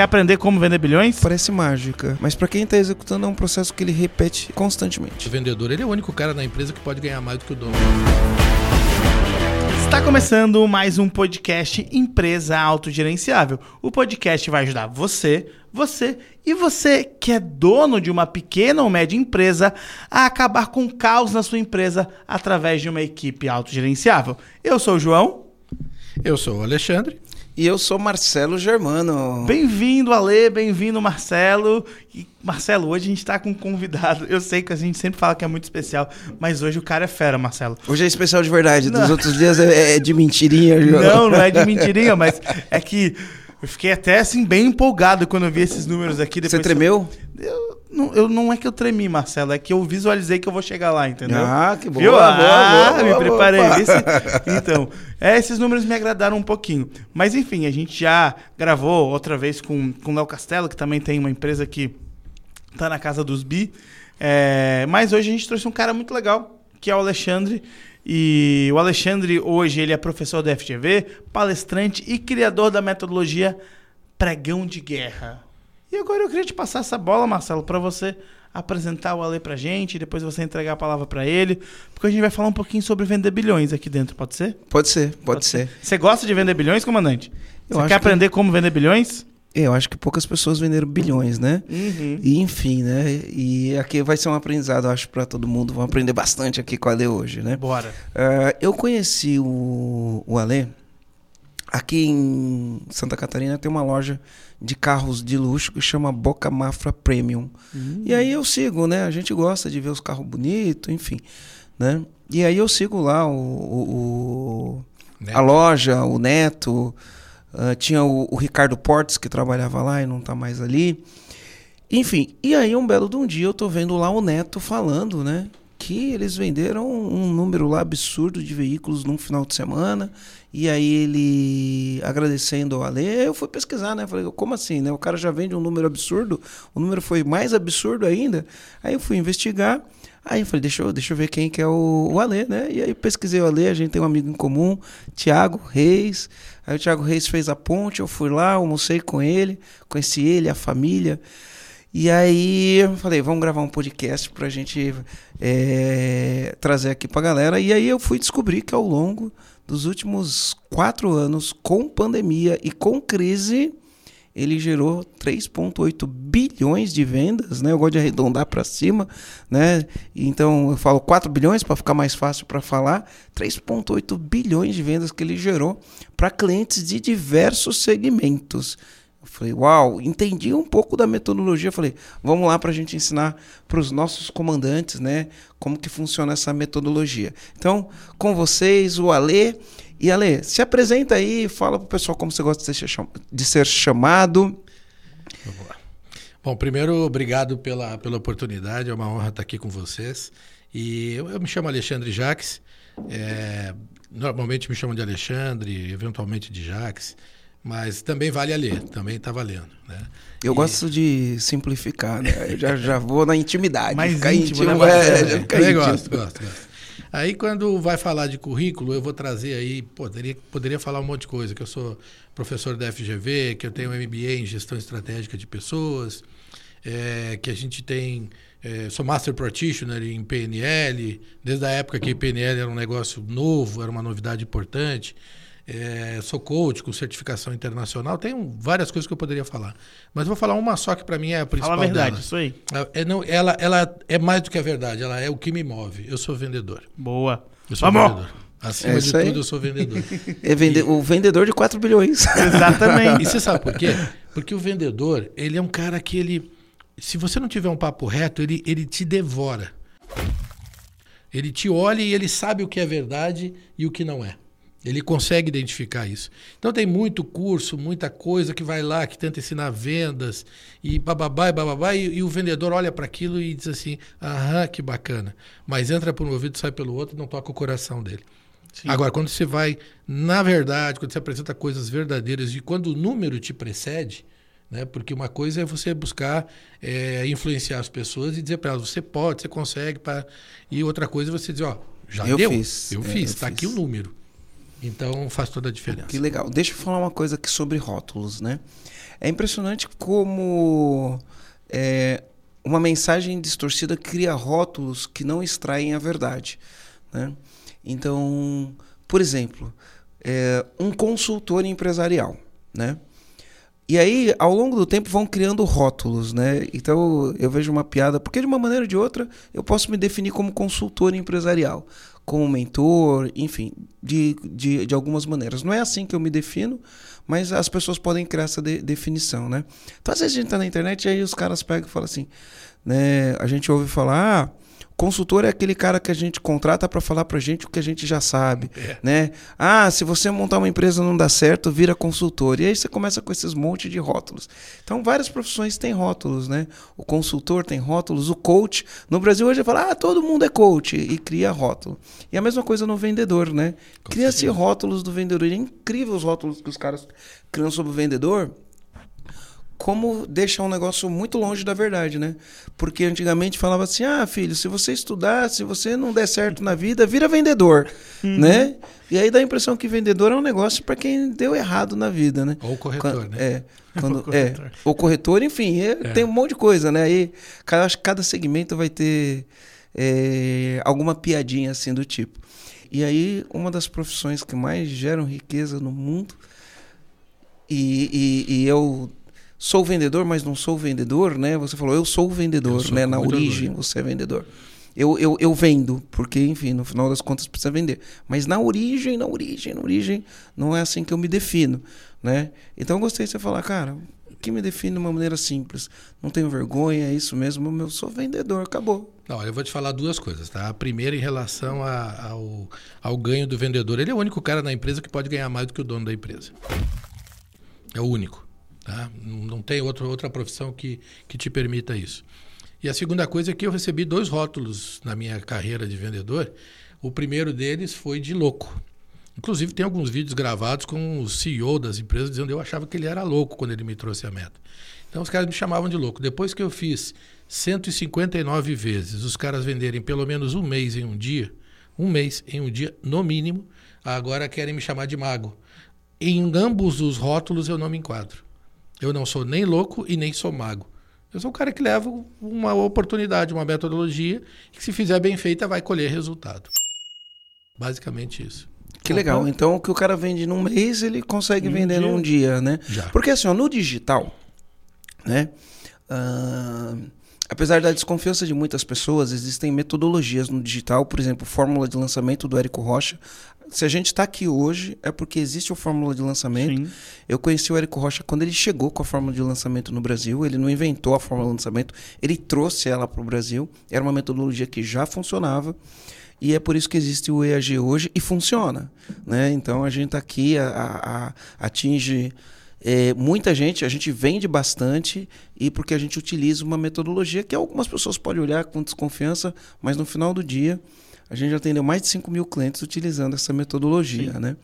quer aprender como vender bilhões? Parece mágica, mas para quem está executando é um processo que ele repete constantemente. O vendedor, ele é o único cara na empresa que pode ganhar mais do que o dono. Está começando mais um podcast Empresa Autogerenciável. O podcast vai ajudar você, você e você que é dono de uma pequena ou média empresa a acabar com o caos na sua empresa através de uma equipe autogerenciável. Eu sou o João. Eu sou o Alexandre. E eu sou Marcelo Germano. Bem-vindo, Ale, bem-vindo, Marcelo. E, Marcelo, hoje a gente está com um convidado. Eu sei que a gente sempre fala que é muito especial, mas hoje o cara é fera, Marcelo. Hoje é especial de verdade. Não. Dos outros dias é, é de mentirinha, João. Não, não é de mentirinha, mas é que eu fiquei até assim bem empolgado quando eu vi esses números aqui. Você tremeu? Eu, não, eu, não é que eu tremi, Marcelo, é que eu visualizei que eu vou chegar lá, entendeu? Ah, que boa, Viu? boa, ah, boa, me boa, preparei. boa. Esse, então, é, esses números me agradaram um pouquinho. Mas enfim, a gente já gravou outra vez com o Léo Castelo, que também tem uma empresa que tá na casa dos bi. É, mas hoje a gente trouxe um cara muito legal, que é o Alexandre. E o Alexandre hoje ele é professor da FGV, palestrante e criador da metodologia Pregão de Guerra. E agora eu queria te passar essa bola, Marcelo, para você apresentar o Ale pra gente, depois você entregar a palavra para ele, porque a gente vai falar um pouquinho sobre vender bilhões aqui dentro, pode ser? Pode ser, pode, ser. Você gosta de vender bilhões, comandante? Eu você quer que- aprender como vender bilhões? Eu acho que poucas pessoas venderam bilhões, né? Uhum. E enfim, né? E aqui vai ser um aprendizado, acho, para todo mundo. Vamos aprender bastante aqui com a Ale hoje, né? Bora. Ah, eu conheci o, o Ale aqui em Santa Catarina tem uma loja de carros de luxo que chama Boca Mafra Premium. E aí eu sigo, né? A gente gosta de ver os carros bonitos, enfim, né? E aí eu sigo lá o, o- o- a loja, o Neto, ah, tinha o, o Ricardo Portes que trabalhava lá e não tá mais ali. Enfim, e aí um belo de um dia eu tô vendo lá o Neto falando, né? Que eles venderam um número lá absurdo de veículos num final de semana. E aí ele agradecendo ao Ale, eu fui pesquisar, né? Falei, como assim, né? O cara já vende um número absurdo, o número foi mais absurdo ainda. Aí eu fui investigar. Aí eu falei, deixa eu, deixa eu ver quem que é o, o Ale, né? E aí pesquisei o Ale, a gente tem um amigo em comum, Tiago Reis. Aí o Tiago Reis fez a ponte, eu fui lá, almocei com ele, conheci ele, a família. E aí eu falei, vamos gravar um podcast pra gente é, trazer aqui pra galera. E aí eu fui descobrir que ao longo dos últimos quatro anos, com pandemia e com crise, ele gerou 3,8 bilhões de vendas, né? Eu gosto de arredondar para cima, né? Então eu falo 4 bilhões para ficar mais fácil para falar. 3,8 bilhões de vendas que ele gerou para clientes de diversos segmentos. Eu falei, uau, entendi um pouco da metodologia. Falei, vamos lá para a gente ensinar para os nossos comandantes, né? Como que funciona essa metodologia. Então, com vocês, o Ale. E Ale, se apresenta aí, fala pro pessoal como você gosta de ser, cham- de ser chamado. Bom, primeiro, obrigado pela, pela oportunidade, é uma honra estar aqui com vocês. E eu, eu me chamo Alexandre Jaques, é, normalmente me chamam de Alexandre, eventualmente de Jaques, mas também vale a ler, também está valendo. Né? Eu E- gosto de simplificar, né? Eu já, já vou na intimidade. Mais ficar íntimo, íntimo, né, é, fica Eu íntimo. gosto, gosto, gosto. Aí quando vai falar de currículo, eu vou trazer aí, poderia, poderia falar um monte de coisa, que eu sou professor da FGV, que eu tenho MBA em gestão estratégica de pessoas, é, que a gente tem, é, sou Master Practitioner em PNL, desde a época que PNL era um negócio novo, era uma novidade importante. É, sou coach com certificação internacional, tenho várias coisas que eu poderia falar. Mas vou falar uma só que para mim é a principal Fala a verdade, delas. isso aí. É, não, ela, ela é mais do que a verdade, ela é o que me move. Eu sou vendedor. Boa. Eu sou Vamos! vendedor. Acima É de tudo, eu sou vendedor. É vende- o vendedor de 4 bilhões. Exatamente. e você sabe por quê? Porque o vendedor, ele é um cara que ele. Se você não tiver um papo reto, ele, ele te devora. Ele te olha e ele sabe o que é verdade e o que não é. Ele consegue identificar isso. Então tem muito curso, muita coisa que vai lá, que tenta ensinar vendas e bababá e bababá, e, e o vendedor olha para aquilo e diz assim: aham, que bacana. Mas entra por um ouvido, sai pelo outro e não toca o coração dele. Agora, quando você vai, na verdade, quando você apresenta coisas verdadeiras e quando o número te precede, né? Porque uma coisa é você buscar é, influenciar as pessoas e dizer para elas, você pode, você consegue, pá. e outra coisa é você dizer, ó, já Eu deu, fiz, eu é, fiz, eu tá aqui o fiz. número. Então faz toda a diferença. Que legal. Deixa eu falar uma coisa aqui sobre rótulos, né? É impressionante como é, uma mensagem distorcida cria rótulos que não extraem a verdade. Né? Então, por exemplo, é, um consultor empresarial. Né? E aí, ao longo do tempo, vão criando rótulos, né? Então, eu vejo uma piada, porque de uma maneira ou de outra, eu posso me definir como consultor empresarial, como mentor, enfim, de, de, de algumas maneiras. Não é assim que eu me defino, mas as pessoas podem criar essa de, definição, né? Então, às vezes a gente tá na internet e aí os caras pegam e falam assim, né? A gente ouve falar, ah, Consultor é aquele cara que a gente contrata para falar para gente o que a gente já sabe, é. né? Ah, se você montar uma empresa não dá certo, vira consultor. E aí você começa com esses monte de rótulos. Então, várias profissões têm rótulos, né? O consultor tem rótulos, o coach. No Brasil hoje fala, ah, todo mundo é coach e cria rótulo. E a mesma coisa no vendedor, né? Cria-se rótulos do vendedor. E é incrível os rótulos que os caras criam sobre o vendedor como deixa um negócio muito longe da verdade, né? Porque antigamente falava assim: ah, filho, se você estudar, se você não der certo na vida, vira vendedor, uhum. né? E aí dá a impressão que vendedor é um negócio para quem deu errado na vida, né? Ou corretor, quando, né? É. Quando, ou corretor. É, ou corretor, enfim, é, é. tem um monte de coisa, né? Aí cada, acho que cada segmento vai ter é, alguma piadinha assim do tipo. E aí, uma das profissões que mais geram riqueza no mundo, e, e, e eu sou vendedor, mas não sou vendedor, né? Você falou, eu sou vendedor, eu né? Na origem você é vendedor. Eu, eu, eu vendo, porque, enfim, no final das contas precisa vender. Mas na origem, na origem, na origem, não é assim que eu me defino, né? Então eu gostei de você falar, cara, que me define de uma maneira simples. Não tenho vergonha, é isso mesmo, eu sou vendedor, acabou. Não, eu vou te falar duas coisas, tá? A primeira em relação a, ao, ao ganho do vendedor. Ele é o único cara na empresa que pode ganhar mais do que o dono da empresa. É o único. Tá? Não tem outra, outra profissão que, que te permita isso. E a segunda coisa é que eu recebi dois rótulos na minha carreira de vendedor. O primeiro deles foi de louco. Inclusive, tem alguns vídeos gravados com o CEO das empresas dizendo que eu achava que ele era louco quando ele me trouxe a meta. Então, os caras me chamavam de louco. Depois que eu fiz 159 vezes os caras venderem pelo menos um mês em um dia, um mês em um dia, no mínimo, agora querem me chamar de mago. Em ambos os rótulos eu não me enquadro. Eu não sou nem louco e nem sou mago. Eu sou um cara que leva uma oportunidade, uma metodologia, que se fizer bem feita vai colher resultado. Basicamente isso. Que legal. Então, o que o cara vende num mês, ele consegue um vender dia. num dia, né? Já. Porque assim, ó, no digital, né? Uh, apesar da desconfiança de muitas pessoas, existem metodologias no digital, por exemplo, fórmula de lançamento do Érico Rocha se a gente está aqui hoje, é porque existe a fórmula de lançamento. Sim. Eu conheci o Érico Rocha quando ele chegou com a fórmula de lançamento no Brasil. Ele não inventou a fórmula de lançamento, ele trouxe ela para o Brasil. Era uma metodologia que já funcionava. E é por isso que existe o EAG hoje e funciona. Né? Então a gente está aqui, a, a, a atinge é, muita gente, a gente vende bastante e porque a gente utiliza uma metodologia que algumas pessoas podem olhar com desconfiança, mas no final do dia a gente já atendeu mais de 5 mil clientes utilizando essa metodologia, Sim. né?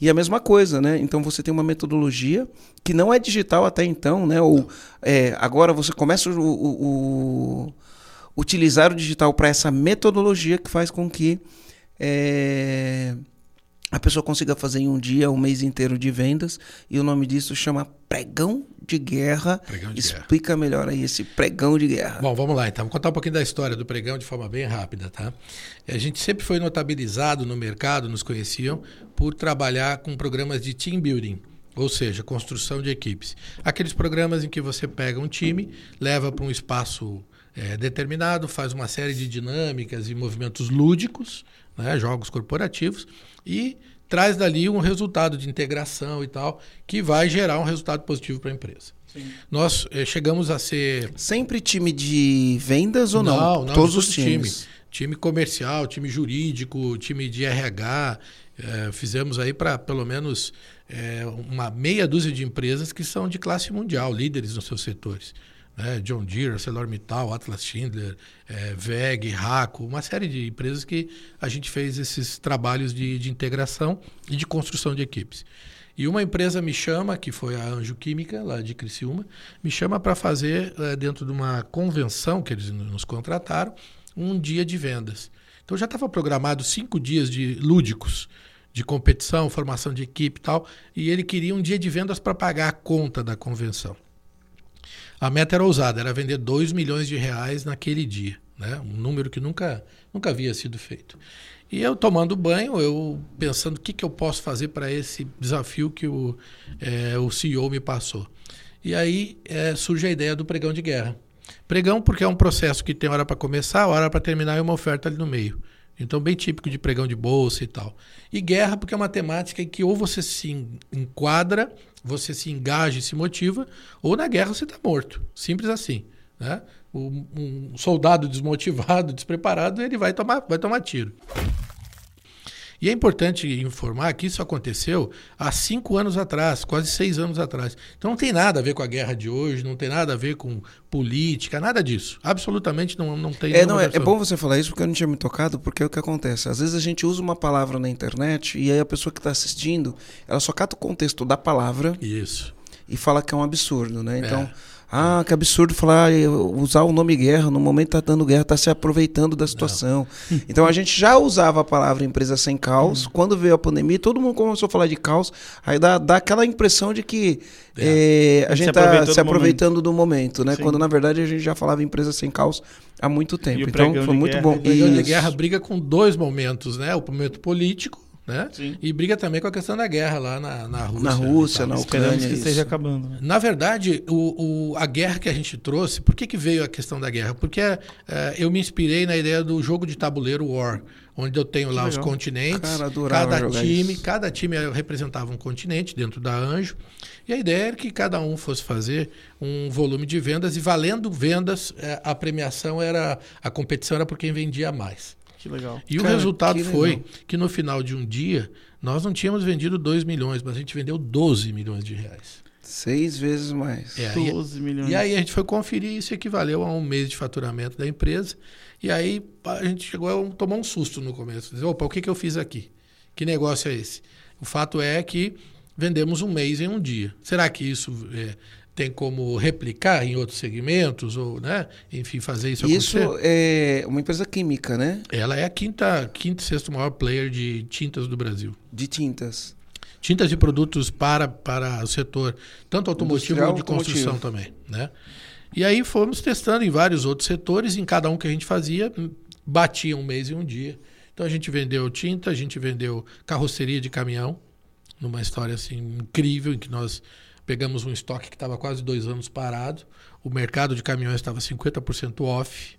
E a mesma coisa, né? Então você tem uma metodologia que não é digital até então, né? Ou é, agora você começa o, o, o utilizar o digital para essa metodologia que faz com que é, a pessoa consiga fazer em um dia, um mês inteiro de vendas. E o nome disso chama pregão de guerra. Pregão de Explica guerra. melhor aí esse pregão de guerra. Bom, vamos lá então. Vou contar um pouquinho da história do pregão de forma bem rápida, tá? A gente sempre foi notabilizado no mercado, nos conheciam, por trabalhar com programas de team building. Ou seja, construção de equipes. Aqueles programas em que você pega um time, leva para um espaço é, determinado, faz uma série de dinâmicas e movimentos lúdicos, né, jogos corporativos, e traz dali um resultado de integração e tal, que vai gerar um resultado positivo para a empresa. Sim. Nós eh, chegamos a ser. Sempre time de vendas ou não? Não, não todos os times. Time. time comercial, time jurídico, time de RH. Eh, fizemos aí para pelo menos eh, uma meia dúzia de empresas que são de classe mundial, líderes nos seus setores né? John Deere, ArcelorMittal, Atlas Schindler, é, VEG, Raco, uma série de empresas que a gente fez esses trabalhos de, de integração e de construção de equipes. E uma empresa me chama, que foi a Anjo Química, lá de Criciúma, me chama para fazer, é, dentro de uma convenção que eles nos contrataram, um dia de vendas. Então já estava programado cinco dias de lúdicos, de competição, formação de equipe e tal, e ele queria um dia de vendas para pagar a conta da convenção. A meta era ousada, era vender 2 milhões de reais naquele dia. Né? Um número que nunca, nunca havia sido feito. E eu tomando banho, eu pensando o que, que eu posso fazer para esse desafio que o, é, o CEO me passou. E aí é, surge a ideia do pregão de guerra. Pregão porque é um processo que tem hora para começar, hora para terminar e uma oferta ali no meio. Então, bem típico de pregão de bolsa e tal. E guerra porque é uma temática em que ou você se enquadra, você se engaja e se motiva, ou na guerra você está morto. Simples assim. Né? Um, soldado desmotivado, despreparado, ele vai tomar, vai tomar tiro. E é importante informar que isso aconteceu há cinco anos atrás, quase seis anos atrás. Então não tem nada a ver com a guerra de hoje, não tem nada a ver com política, nada disso. Absolutamente não, não tem. É, não, é, é, bom você falar isso porque eu não tinha me tocado, porque é o que acontece. Às vezes a gente usa uma palavra na internet e aí a pessoa que está assistindo, ela só cata o contexto da palavra. Isso. E fala que é um absurdo, né? Então. É ah, que absurdo falar, usar o nome guerra, no momento tá dando guerra, tá se aproveitando da situação. Não. Então a gente já usava a palavra empresa sem caos. Hum. Quando veio a pandemia, todo mundo começou a falar de caos. Aí dá, dá aquela impressão de que é. É, a, gente está se aproveitando momento. do momento, né? Sim. Quando na verdade a gente já falava empresa sem caos há muito tempo. Então foi muito guerra, bom. O pregão de guerra briga com dois momentos, né? O momento político né? Sim. E briga também com a questão da guerra lá na, na Rússia. Na Rússia, na Ucrânia. Esperamos que esteja acabando. Né? Na verdade, o, o, a guerra que a gente trouxe, por que, que veio a questão da guerra? Porque é, eu me inspirei na ideia do jogo de tabuleiro War, onde eu tenho lá os continentes, Cara, cada time, isso. cada time representava um continente dentro da Anjo. E a ideia era que cada um fosse fazer um volume de vendas e valendo vendas, é, a premiação era a competição era por quem vendia mais. Que legal. E Cara, o resultado que foi que no final de um dia, nós não tínhamos vendido 2 milhões, mas a gente vendeu 12 milhões de reais. Seis vezes mais. É, 12 milhões. E aí a gente foi conferir e isso equivaleu a um mês de faturamento da empresa. E aí a gente chegou a tomar um susto no começo. Dizer, opa, o que, que eu fiz aqui? Que negócio é esse? O fato é que vendemos um mês em um dia. Será que isso é, tem como replicar em outros segmentos ou, né, enfim, fazer isso acontecer. Isso é uma empresa química, né? Ela é a quinta, quinta e sexto maior player de tintas do Brasil. De tintas. Tintas e produtos para, para o setor, tanto automotivo como de construção automotivo. também, né? E aí fomos testando em vários outros setores, em cada um que a gente fazia, batia um mês e um dia. Então a gente vendeu tinta, a gente vendeu carroceria de caminhão, numa história assim incrível em que nós Pegamos um estoque que estava quase dois anos parado, o mercado de caminhões estava 50% off,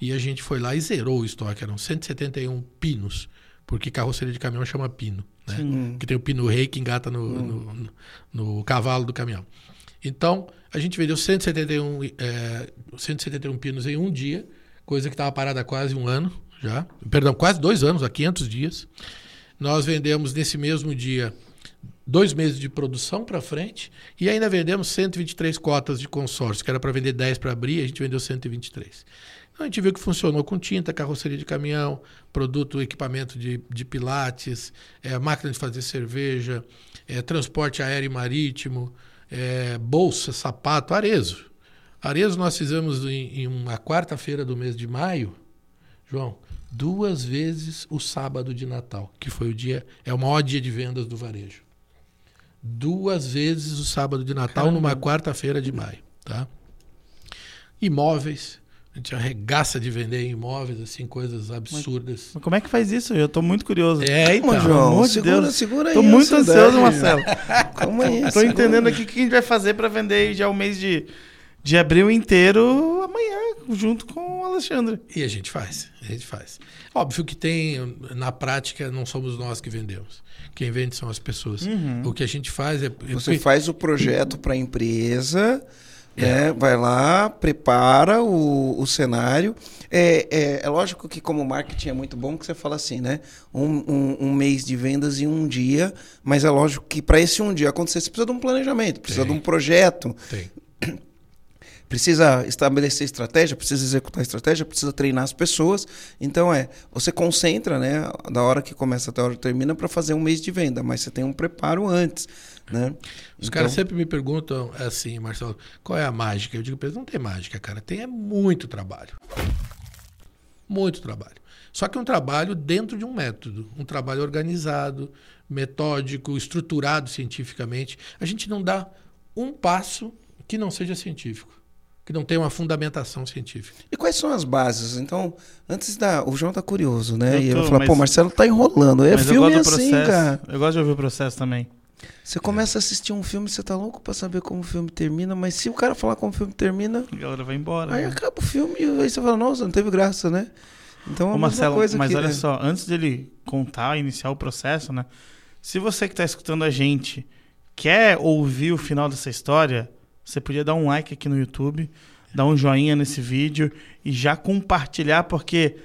e a gente foi lá e zerou o estoque. Eram 171 pinos, porque carroceria de caminhão chama pino, né? Que tem o pino rei que engata no, hum. no, no, cavalo do caminhão. Então, a gente vendeu 171, é, 171 pinos em um dia, coisa que estava parada há quase um ano já. Perdão, quase dois anos, há 500 dias. Nós vendemos nesse mesmo dia dois meses de produção para frente e ainda vendemos 123 cotas de consórcio, que era para vender 10 para abrir, a gente vendeu 123. Então a gente viu que funcionou com tinta, carroceria de caminhão, produto, equipamento de, de pilates, é, máquina de fazer cerveja, é, transporte aéreo e marítimo, é, bolsa, sapato, arezo. Arezo nós fizemos em, em uma quarta-feira do mês de maio, João, duas vezes o sábado de Natal, que foi o dia, é o maior dia de vendas do varejo duas vezes o sábado de Natal Caramba. numa quarta-feira de maio, tá? Imóveis, a gente arregaça de vender imóveis, assim, coisas absurdas. Mas como é que faz isso? Eu estou muito curioso. É, então. João, amor segura, Deus. segura aí. Tô muito ansioso, Marcelo. como é isso? Tô entendendo aqui o que a gente vai fazer para vender já o mês de, de abril inteiro amanhã, junto com o Alexandre. E a gente faz, a gente faz. Óbvio que tem, na prática, não somos nós que vendemos. Quem vende são as pessoas. Uhum. O que a gente faz é. Você faz o projeto para a empresa. É. Né? Vai lá, prepara o, o cenário. É, é, é, lógico que, como marketing, é muito bom que você fala assim, né? Um, um, um mês de vendas em um dia, mas é lógico que para esse um dia acontecer, você precisa de um planejamento, precisa Tem. de um projeto. Tem precisa estabelecer estratégia, precisa executar estratégia, precisa treinar as pessoas. Então é, você concentra, né, da hora que começa até a hora que termina para fazer um mês de venda, mas você tem um preparo antes, né? Os então... caras sempre me perguntam assim, Marcelo, qual é a mágica? Eu digo para eles, não tem mágica, cara, tem é muito trabalho. Muito trabalho. Só que um trabalho dentro de um método, um trabalho organizado, metódico, estruturado cientificamente. A gente não dá um passo que não seja científico. Que não tem uma fundamentação científica. E quais são as bases? Então, antes da. O João tá curioso, né? Eu e ele tô, vai falar, mas- pô, Marcelo tá enrolando. É Mas eu filme gosto do assim, processo. cara. Eu gosto de ouvir o processo também. Você começa a assistir um filme, você tá louco pra saber como o filme termina, mas se o cara falar como o filme termina, A galera vai embora. aí né? acaba o filme e aí você fala, nossa, não teve graça, né? Então é Marcelo, coisa mas que, olha né? só, antes dele contar, iniciar o processo, né? Se você que está escutando a gente quer ouvir o final dessa história, você podia dar um like aqui no YouTube, dar um joinha nesse vídeo e já compartilhar, porque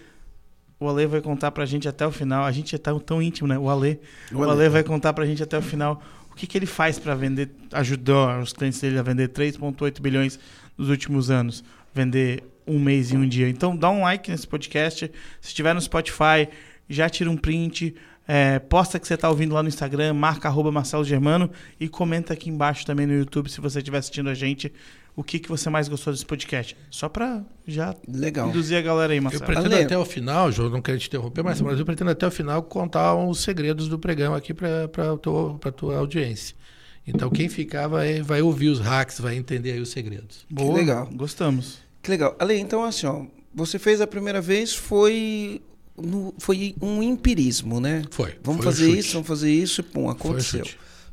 o Ale vai contar pra gente até o final. A gente é tão, tão íntimo, né? O Ale. O Ale vai contar pra gente até o final o que, que ele faz pra vender, ajudou os clientes dele a vender 3,8 bilhões nos últimos anos. Vender um mês e um dia. Então dá um like nesse podcast. Se estiver no Spotify, já tira um print. É, posta que você está ouvindo lá no Instagram, marca arroba Marcelo Germano e comenta aqui embaixo também no YouTube se você estiver assistindo a gente o que, que você mais gostou desse podcast. Só para já Legal. induzir a galera aí, Eu Marcelo. pretendo Ale- até o final, João, não quero te interromper, mas, mas eu pretendo até o final contar os segredos do pregão aqui para a tua, pra tua audiência. Então, quem ficar vai, vai ouvir os hacks, vai entender aí os segredos. Boa, legal. Gostamos. Que legal. Ale, então assim, ó, você fez a primeira vez, foi, no- foi um empirismo, né? Foi. Vamos foi fazer isso, vamos fazer isso e pum, aconteceu.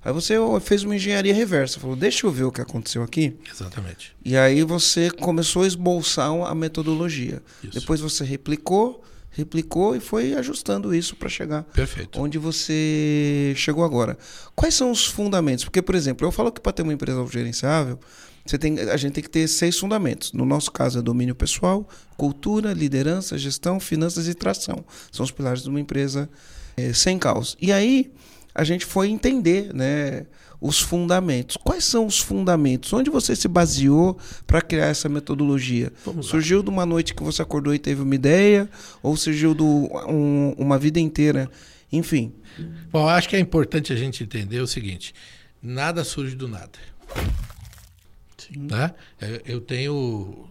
Aí você fez uma engenharia reversa, falou, deixa eu ver o que aconteceu aqui. Exatamente. E aí você começou a esboçar a metodologia. Isso. Depois você replicou, replicou e foi ajustando isso para chegar Perfeito. onde você chegou agora. Quais são os fundamentos? Porque, por exemplo, eu falo que para ter uma empresa autogerenciável, você tem, a gente tem que ter seis fundamentos. No nosso caso é domínio pessoal, cultura, liderança, gestão, finanças e tração. São os pilares de uma empresa eh, sem caos. E aí a gente foi entender, né, os fundamentos. Quais são os fundamentos? Onde você se baseou para criar essa metodologia? Surgiu de uma noite que você acordou e teve uma ideia, ou surgiu de um- uma vida inteira? Enfim, Bom, acho que é importante a gente entender o seguinte: nada surge do nada. Sim. Né? É, Eu tenho.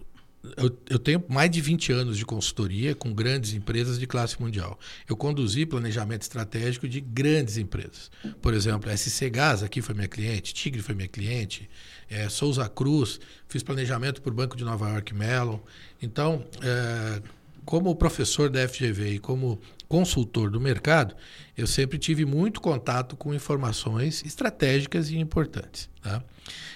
Eu, eu tenho mais de 20 anos de consultoria com grandes empresas de classe mundial. Eu conduzi planejamento estratégico de grandes empresas. Por exemplo, SC Gás aqui foi minha cliente, Tigre foi minha cliente, eh, Souza Cruz, fiz planejamento para o Banco de Nova York Mellon. Então, eh, como professor da FGV e como consultor do mercado, eu sempre tive muito contato com informações estratégicas e importantes. Tá?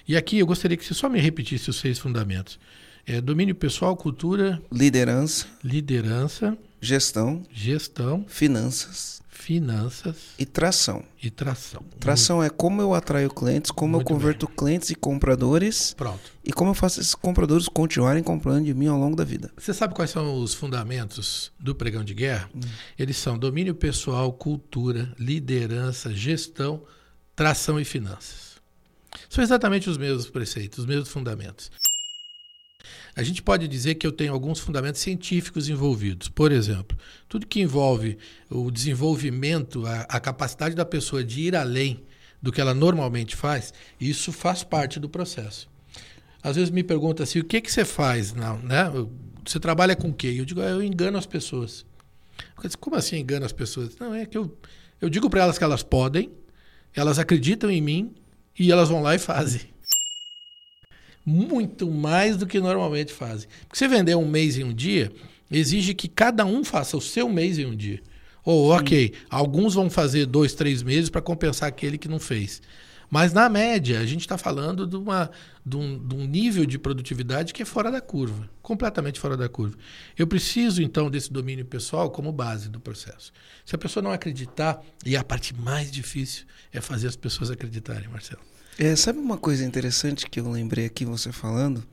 E aqui eu gostaria que você só me repetisse os seis fundamentos. É, domínio pessoal, cultura, liderança, liderança, gestão, gestão, finanças finanças e tração. e tração. Tração é como eu atraio clientes, como Muito eu converto clientes e compradores Pronto. e como eu faço esses compradores continuarem comprando de mim ao longo da vida. Você sabe quais são os fundamentos do pregão de guerra? Eles são domínio pessoal, cultura, liderança, gestão, tração e finanças. São exatamente os mesmos preceitos, os mesmos fundamentos. A gente pode dizer que eu tenho alguns fundamentos científicos envolvidos. Por exemplo, tudo que envolve o desenvolvimento, a, a capacidade da pessoa de ir além do que ela normalmente faz, isso faz parte do processo. Às vezes me pergunta assim, o que que você faz? Não, né? Você trabalha com o quê? Eu digo, "Ah, eu engano as pessoas. Eu disse, Como assim engano as pessoas? Não, é que eu, eu digo para elas que elas podem, elas acreditam em mim e elas vão lá e fazem. Muito mais do que normalmente fazem. Porque você vender um mês em um dia, exige que cada um faça o seu mês em um dia. Ou, ok, alguns vão fazer dois, três meses para compensar aquele que não fez. Mas, na média, a gente está falando de, uma, de, um, de um nível de produtividade que é fora da curva completamente fora da curva. Eu preciso, então, desse domínio pessoal como base do processo. Se a pessoa não acreditar, e a parte mais difícil é fazer as pessoas acreditarem, Marcelo. É, sabe uma coisa interessante que eu lembrei aqui você falando?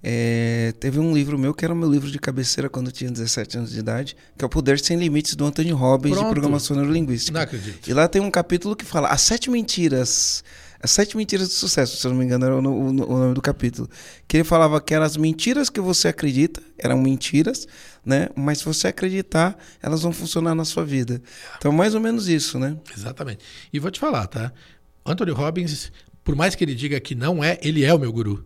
É, teve um livro meu que era o meu livro de cabeceira quando eu tinha 17 anos de idade, que é o Poder Sem Limites do Anthony Robbins de Pronto. Programação Neurolinguística. Não acredito. E lá tem um capítulo que fala as sete mentiras. As sete mentiras do sucesso, se eu não me engano, era o, o o nome do capítulo. Que ele falava que eram as mentiras que você acredita, eram mentiras, né? Mas se você acreditar, elas vão funcionar na sua vida. Então, mais ou menos isso, né? Exatamente. E vou te falar, tá? Anthony Robbins, por mais que ele diga que não é, ele é o meu guru,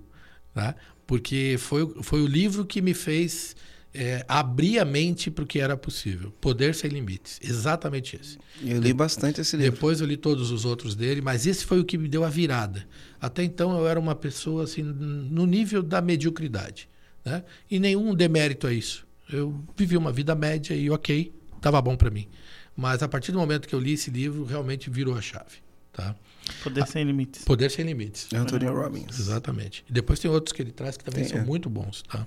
tá? Porque foi, foi o livro que me fez é, abrir a mente para o que era possível. Poder Sem Limites. Exatamente esse. Eu li bastante esse livro. Depois eu li todos os outros dele, mas esse foi o que me deu a virada. Até então eu era uma pessoa assim no nível da mediocridade. Né? E nenhum demérito a isso. Eu vivi uma vida média e ok, estava bom para mim. Mas a partir do momento que eu li esse livro, realmente virou a chave. Tá? Poder a, Sem Limites. Poder Sem Limites. Anthony Robbins. Exatamente. E depois tem outros que ele traz que também Tem, são é. muito bons. Tá?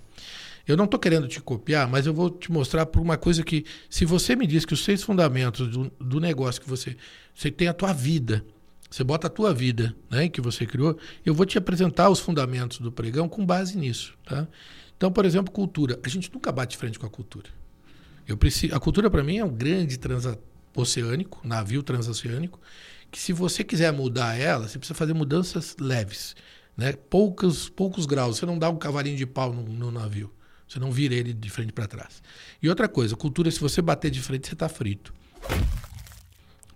Eu não estou querendo te copiar, mas eu vou te mostrar por uma coisa que, se você me diz que os seis fundamentos do, do negócio que você, você tem a tua vida, você bota a tua vida, né, que você criou, eu vou te apresentar os fundamentos do pregão com base nisso, tá? Então, por exemplo, cultura. A gente nunca bate de frente com a cultura. Eu preciso, a cultura para mim é um grande transoceânico, navio transoceânico, que se você quiser mudar ela, você precisa fazer mudanças leves, né? Poucos, poucos graus. Você não dá um cavalinho de pau no, no navio. Você não vira ele de frente para trás. E outra coisa, cultura, se você bater de frente, você está frito.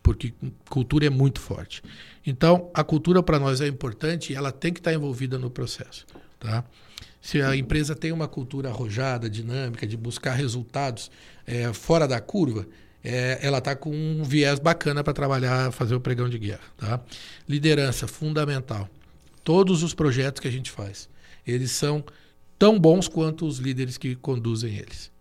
Porque cultura é muito forte. Então, a cultura para nós é importante e ela tem que estar envolvida no processo. Tá? Se a empresa tem uma cultura arrojada, dinâmica, de buscar resultados é, fora da curva, é, ela está com um viés bacana para trabalhar, fazer o pregão de guerra. Tá? Liderança, fundamental. Todos os projetos que a gente faz, eles são tão bons quanto os líderes que conduzem eles.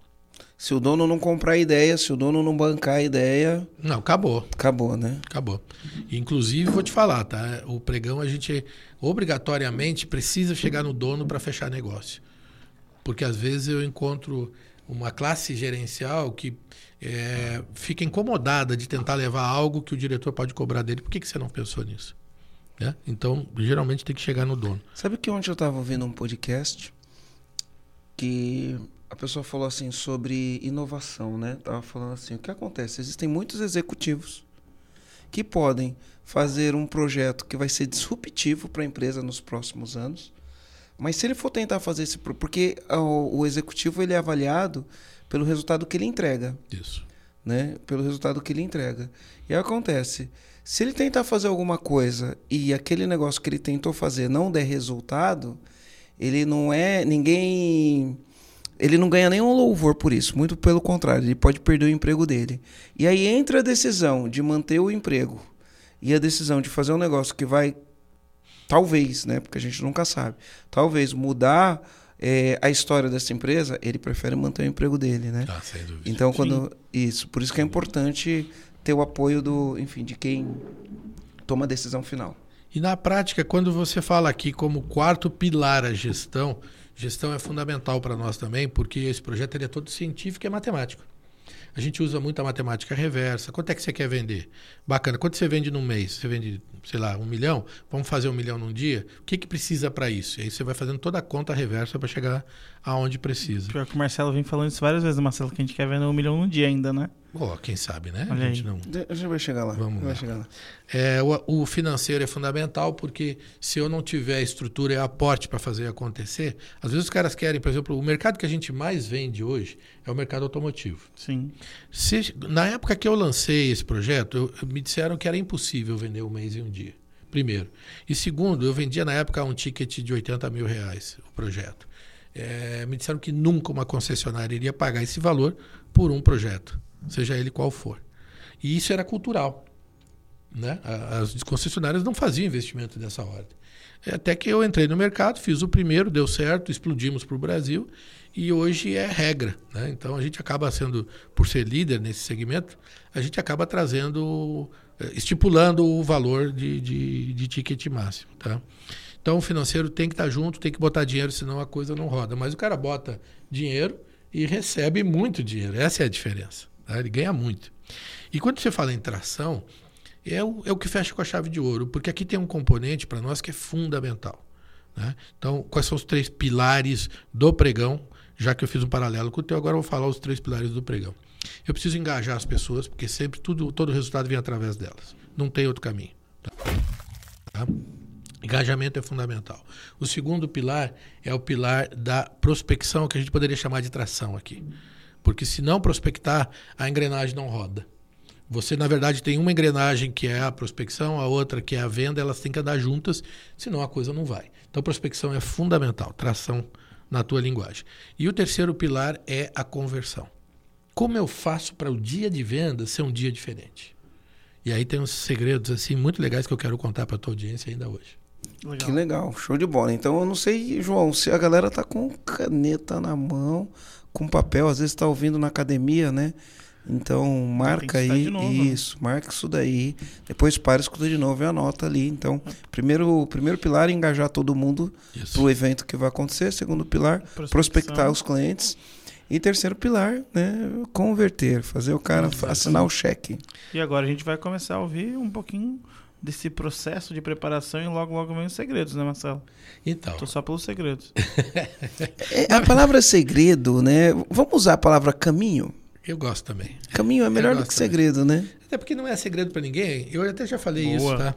Se o dono não comprar a ideia, se o dono não bancar a ideia, Não, acabou. acabou, né? Acabou. Inclusive, vou te falar, tá? O pregão a gente obrigatoriamente precisa chegar no dono para fechar negócio. Porque às vezes eu encontro uma classe gerencial que é, fica incomodada de tentar levar algo que o diretor pode cobrar dele. Por que, que você não pensou nisso? Né? Então, geralmente tem que chegar no dono. Sabe que ontem eu estava ouvindo um podcast que a pessoa falou assim sobre inovação, né? Tava falando assim, o que acontece? Existem muitos executivos que podem fazer um projeto que vai ser disruptivo para a empresa nos próximos anos, mas se ele for tentar fazer esse porque o executivo ele é avaliado pelo resultado que ele entrega Isso. né? Pelo resultado que ele entrega. E aí acontece, se ele tentar fazer alguma coisa e aquele negócio que ele tentou fazer não der resultado, ele não é ninguém ele não ganha nenhum louvor por isso, muito pelo contrário, ele pode perder o emprego dele. E aí entra a decisão de manter o emprego e a decisão de fazer um negócio que vai talvez, né, porque a gente nunca sabe, talvez mudar eh, a história dessa empresa, ele prefere manter o emprego dele, né? Ah, sem dúvida. Então, quando. Isso. Por isso que é importante ter o apoio do, enfim, de quem toma a decisão final. E na prática, quando você fala aqui como quarto pilar a gestão, gestão é fundamental para nós também, porque esse projeto ele é todo científico e é matemático. A gente usa muito a matemática reversa. Quanto é que você quer vender? Bacana. Quanto você vende num mês? Você vende, sei lá, um milhão? Vamos fazer um milhão num dia? O que, que precisa para isso? E aí você vai fazendo toda a conta reversa para chegar aonde precisa. Pior que o Marcelo vem falando isso várias vezes, Marcelo, que a gente quer vender um milhão no dia ainda, né? Ó, quem sabe, né? Olha a gente aí. não, A gente vai chegar lá. Vamos vai lá. chegar lá. É, o, o financeiro é fundamental porque se eu não tiver estrutura e aporte para fazer acontecer, às vezes os caras querem, por exemplo, o mercado que a gente mais vende hoje é o mercado automotivo. Sim. Se- na época que eu lancei esse projeto, eu- eu- me disseram que era impossível vender um mês em um dia. Primeiro. E segundo, eu vendia na época um ticket de 80 mil reais, o projeto. É, me disseram que nunca uma concessionária iria pagar esse valor por um projeto, seja ele qual for. E isso era cultural. Né? As concessionárias não faziam investimento dessa ordem. É, Até que eu entrei no mercado, fiz o primeiro, deu certo, explodimos para o Brasil e hoje é regra. Né? Então a gente acaba sendo, por ser líder nesse segmento, a gente acaba trazendo, eh, estipulando o valor de, de, de ticket máximo. Tá? Então o financeiro tem que estar junto, tem que botar dinheiro, senão a coisa não roda. Mas o cara bota dinheiro e recebe muito dinheiro. Essa é a diferença. tá? Ele ganha muito. E quando você fala em tração, é o, é o que fecha com a chave de ouro, porque aqui tem um componente para nós que é fundamental. né? Então, quais são os três pilares do pregão? Já que eu fiz um paralelo com o teu, agora eu vou falar os três pilares do pregão. Eu preciso engajar as pessoas, porque sempre tudo, todo resultado vem através delas. Não tem outro caminho. tá? Tá? Engajamento é fundamental. O segundo pilar é o pilar da prospecção, que a gente poderia chamar de tração aqui. Porque se não prospectar, a engrenagem não roda. Você, na verdade, tem uma engrenagem que é a prospecção, a outra que é a venda, elas têm que andar juntas, senão a coisa não vai. Então, prospecção é fundamental, tração na tua linguagem. E o terceiro pilar é a conversão. Como eu faço para o dia de venda ser um dia diferente? E aí tem uns segredos assim muito legais que eu quero contar para a tua audiência ainda hoje. Legal. Que legal, show de bola. Então eu não sei, João, se a galera tá com caneta na mão, com papel, às vezes está ouvindo na academia, né? Então marca aí novo, né? isso, né? marca isso daí. Depois para escuta de novo e anota ali. Então, primeiro, primeiro pilar é engajar todo mundo para o evento que vai acontecer. Segundo pilar, prospectar os clientes. E terceiro pilar, né, converter, fazer o cara assinar o cheque. E agora a gente vai começar a ouvir um pouquinho desse processo de preparação e logo, logo vem os segredos, né, Marcelo? Então. Tô só pelos segredos. é, a palavra segredo, né? Vamos usar a palavra caminho? Eu gosto também. Caminho é melhor do que segredo, também. né? Até porque não é segredo para ninguém. Eu até já falei Boa. isso, tá?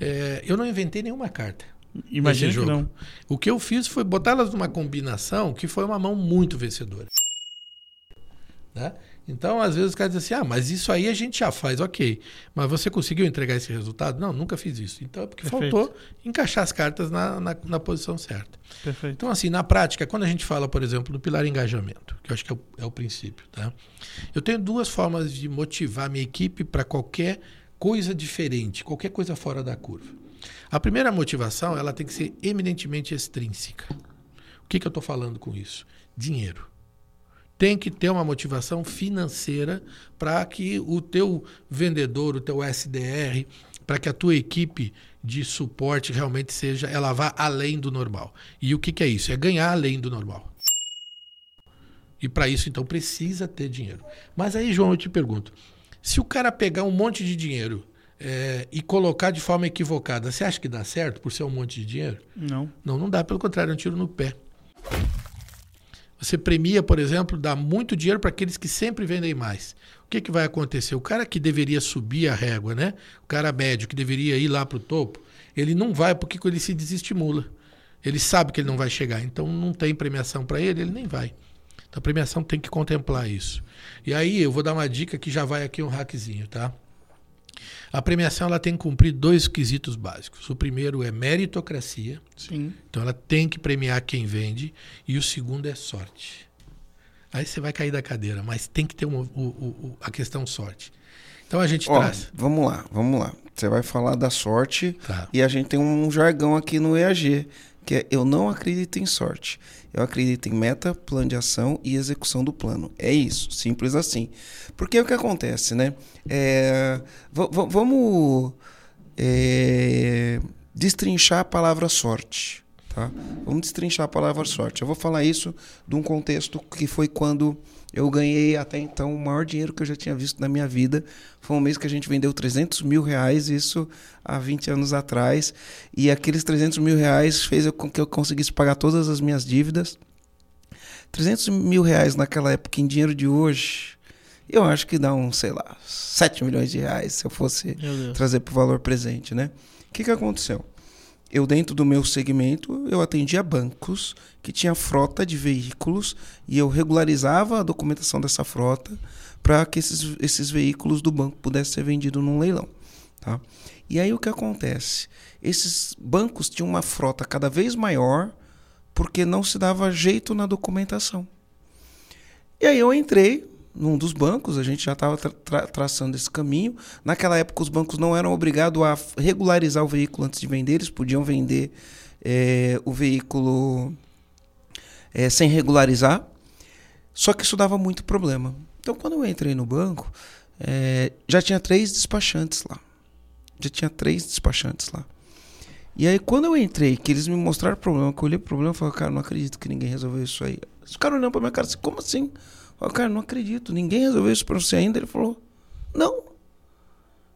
É, eu não inventei nenhuma carta. Imagina que não. O que eu fiz foi botá-las numa combinação que foi uma mão muito vencedora. Né? Então, às vezes, os caras dizem assim: ah, mas isso aí a gente já faz, ok. Mas você conseguiu entregar esse resultado? Não, nunca fiz isso. Então, é porque Perfeito. faltou encaixar as cartas na, na, na, posição certa. Perfeito. Então, assim, na prática, quando a gente fala, por exemplo, do pilar engajamento, que eu acho que é o, é o princípio, tá? Eu tenho duas formas de motivar minha equipe para qualquer coisa diferente, qualquer coisa fora da curva. A primeira motivação, ela tem que ser eminentemente extrínseca. O que, que eu estou falando com isso? Dinheiro tem que ter uma motivação financeira para que o teu vendedor, o teu SDR, para que a tua equipe de suporte realmente seja, ela vá além do normal. E o que, que é isso? É ganhar além do normal. E para isso, então, precisa ter dinheiro. Mas aí, João, eu te pergunto: se o cara pegar um monte de dinheiro é, e colocar de forma equivocada, você acha que dá certo por ser um monte de dinheiro? Não. Não, não dá. Pelo contrário, é um tiro no pé. Você premia, por exemplo, dá muito dinheiro para aqueles que sempre vendem mais. O que, que vai acontecer? O cara que deveria subir a régua, né? O cara médio que deveria ir lá para o topo, ele não vai porque ele se desestimula. Ele sabe que ele não vai chegar, então não tem premiação para ele, ele nem vai. Então a premiação tem que contemplar isso. E aí eu vou dar uma dica que já vai aqui um hackzinho, tá? A premiação ela tem que cumprir dois quesitos básicos. O primeiro é meritocracia. Sim. Então ela tem que premiar quem vende. E o segundo é sorte. Aí você vai cair da cadeira, mas tem que ter uma, o, o, a questão sorte. Então a gente Ó, traz. Vamos lá, vamos lá. Você vai falar da sorte tá. e a gente tem um jargão aqui no EAG que é eu não acredito em sorte. Eu acredito em meta, plano de ação e execução do plano. É isso, simples assim. Porque é o que acontece, né? É, vamos é, destrinchar a palavra sorte. Tá? Vamos destrinchar a palavra sorte. Eu vou falar isso de um contexto que foi quando eu ganhei até então o maior dinheiro que eu já tinha visto na minha vida. Foi um mês que a gente vendeu 300 mil reais, isso há 20 anos atrás. E aqueles 300 mil reais fez com que eu conseguisse pagar todas as minhas dívidas. 300 mil reais naquela época, em dinheiro de hoje, eu acho que dá um, sei lá, 7 milhões de reais se eu fosse trazer para o valor presente, né? O que, que aconteceu? Eu dentro do meu segmento eu atendia bancos que tinha frota de veículos e eu regularizava a documentação dessa frota para que esses, esses veículos do banco pudessem ser vendidos num leilão, tá? E aí o que acontece? Esses bancos tinham uma frota cada vez maior porque não se dava jeito na documentação. E aí eu entrei num dos bancos, a gente já estava tra traçando esse caminho. Naquela época, os bancos não eram obrigados a regularizar o veículo antes de vender, eles podiam vender é, o veículo é, sem regularizar. Só que isso dava muito problema. Então, quando eu entrei no banco, é, já tinha três despachantes lá. Já tinha três despachantes lá. E aí, quando eu entrei, que eles me mostraram o problema, que eu olhei o problema, eu falei, cara, não acredito que ninguém resolveu isso aí. Os caras olhando pra minha cara assim, como assim? Eu, cara, não acredito, ninguém resolveu isso pra você ainda. Ele falou, não.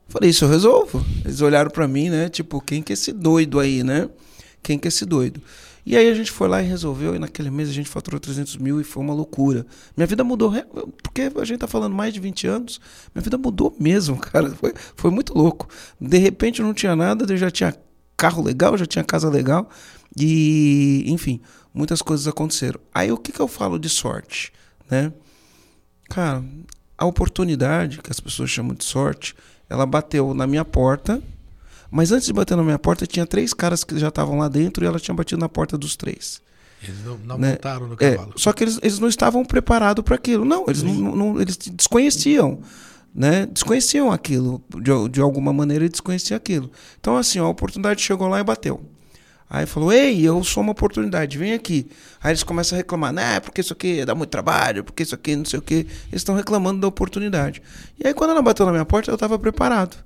Falei, isso eu resolvo. Eles olharam para mim, né? Tipo, quem que é esse doido aí, né? Quem que é esse doido? E aí a gente foi lá e resolveu, e naquele mês a gente faturou 300 mil e foi uma loucura. Minha vida mudou, porque a gente tá falando mais de 20 anos, minha vida mudou mesmo, cara. Foi, foi muito louco. De repente eu não tinha nada, eu já tinha carro legal, já tinha casa legal, e enfim, muitas coisas aconteceram. Aí o que, que eu falo de sorte, né? Cara, a oportunidade, que as pessoas chamam de sorte, ela bateu na minha porta. Mas antes de bater na minha porta, tinha três caras que já estavam lá dentro e ela tinha batido na porta dos três. Eles não, não Né? montaram no É, cavalo. só que eles, eles não estavam preparados para aquilo. Não, eles, não, não- eles desconheciam. Né? Desconheciam aquilo. De, de alguma maneira, eles desconheciam aquilo. Então, assim, ó, a oportunidade chegou lá e bateu. Aí falou: Ei, eu sou uma oportunidade, vem aqui. Aí eles começam a reclamar: Né, porque isso aqui dá muito trabalho, porque isso aqui não sei o quê. Eles estão reclamando da oportunidade. E aí, quando ela bateu na minha porta, eu estava preparado.